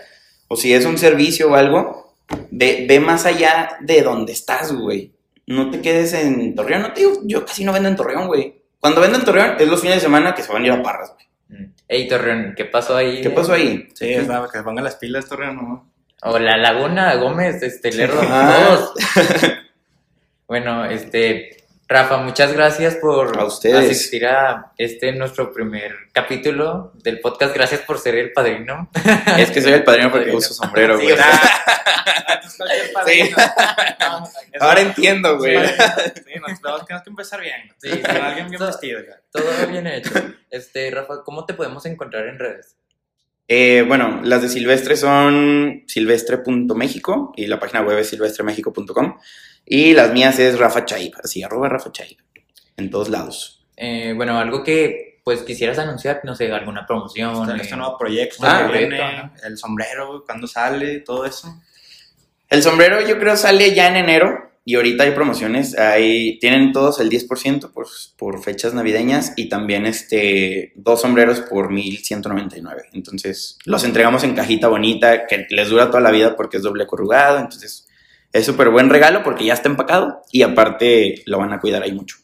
S2: O si es un servicio o algo, ve, ve más allá de donde estás, güey. No te quedes en Torreón. No te digo, yo casi no vendo en Torreón, güey. Cuando vendo en Torreón es los fines de semana que se van a ir a Parras, güey.
S3: Mm. Ey, Torreón, ¿qué pasó ahí?
S2: ¿Qué pasó ahí?
S1: Sí, es verdad, que se pongan las pilas, Torreón, ¿no?
S3: O la Laguna, Gómez, este, Lerdo,
S2: Ah.
S3: todos. (laughs) bueno, este, Rafa, muchas gracias por
S2: A ustedes.
S3: asistir a este nuestro primer capítulo del podcast. Gracias por ser el padrino. (laughs)
S2: Es que soy el padrino porque
S3: Padrino.
S2: uso sombrero,
S3: Sí,
S2: güey.
S3: o sea,
S2: Sí. (laughs) Ahora entiendo, güey.
S1: Sí, nos tenemos que empezar bien.
S3: Sí, sí.
S1: Con alguien bien
S3: So-
S1: vestido. ya.
S3: Todo bien hecho. Este, Rafa, ¿cómo te podemos encontrar en redes?
S2: Eh, bueno, las de Silvestre son silvestre.méxico y la página web es silvestremexico.com. Y las mías es Rafa Chaib, así, arroba Rafa Chaib, en todos lados.
S3: Eh, bueno, algo que pues quisieras anunciar, no sé, alguna promoción.
S1: Este,
S3: eh,
S1: este nuevo proyecto
S2: Ah,
S1: que viene,
S3: proyecto, ajá.
S1: el sombrero, cuándo sale, todo eso.
S2: El sombrero yo creo sale ya en enero y ahorita hay promociones, hay, tienen todos el 10% por, por fechas navideñas y también este, dos sombreros por 1199. Entonces los entregamos en cajita bonita que les dura toda la vida porque es doble corrugado, entonces es súper buen regalo porque ya está empacado y aparte lo van a cuidar ahí mucho.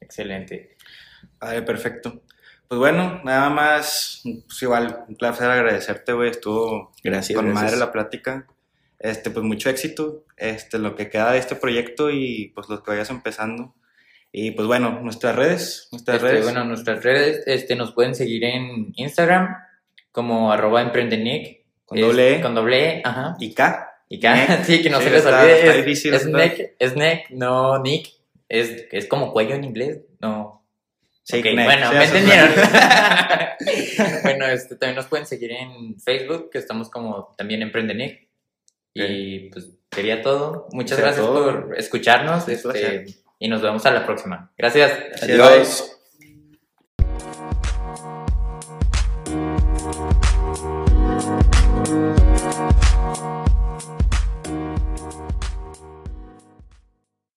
S3: Excelente.
S1: Vale, perfecto. Pues bueno, nada más, pues igual, un placer agradecerte, güey, estuvo
S2: Gracias.
S1: con
S2: gracias.
S1: madre la plática. Este, pues mucho éxito, este, lo que queda de este proyecto y pues lo que vayas empezando. Y pues bueno, nuestras redes, nuestras
S3: Este,
S1: redes.
S3: bueno, nuestras redes este, nos pueden seguir en Instagram como arroba emprendenic.
S1: Con doble E.
S3: Con doble E, ajá.
S1: y K.
S3: Y cada,
S1: Nick.
S3: sí, que no
S1: Sí,
S3: se les
S1: está-
S3: olvide.
S1: está
S3: es,
S1: difícil,
S3: es neck, es neck, no nick. Es, es como cuello en inglés, no.
S1: Sí,
S3: Ok,
S1: Nick,
S3: bueno, me entendieron. (laughs) bueno, este, también nos pueden seguir en Facebook, que estamos como también Emprendenic. Y pues sería todo. Muchas
S1: Sería
S3: gracias
S1: todo.
S3: por escucharnos este, y nos vemos a la próxima. Gracias.
S1: Es,
S2: Adiós.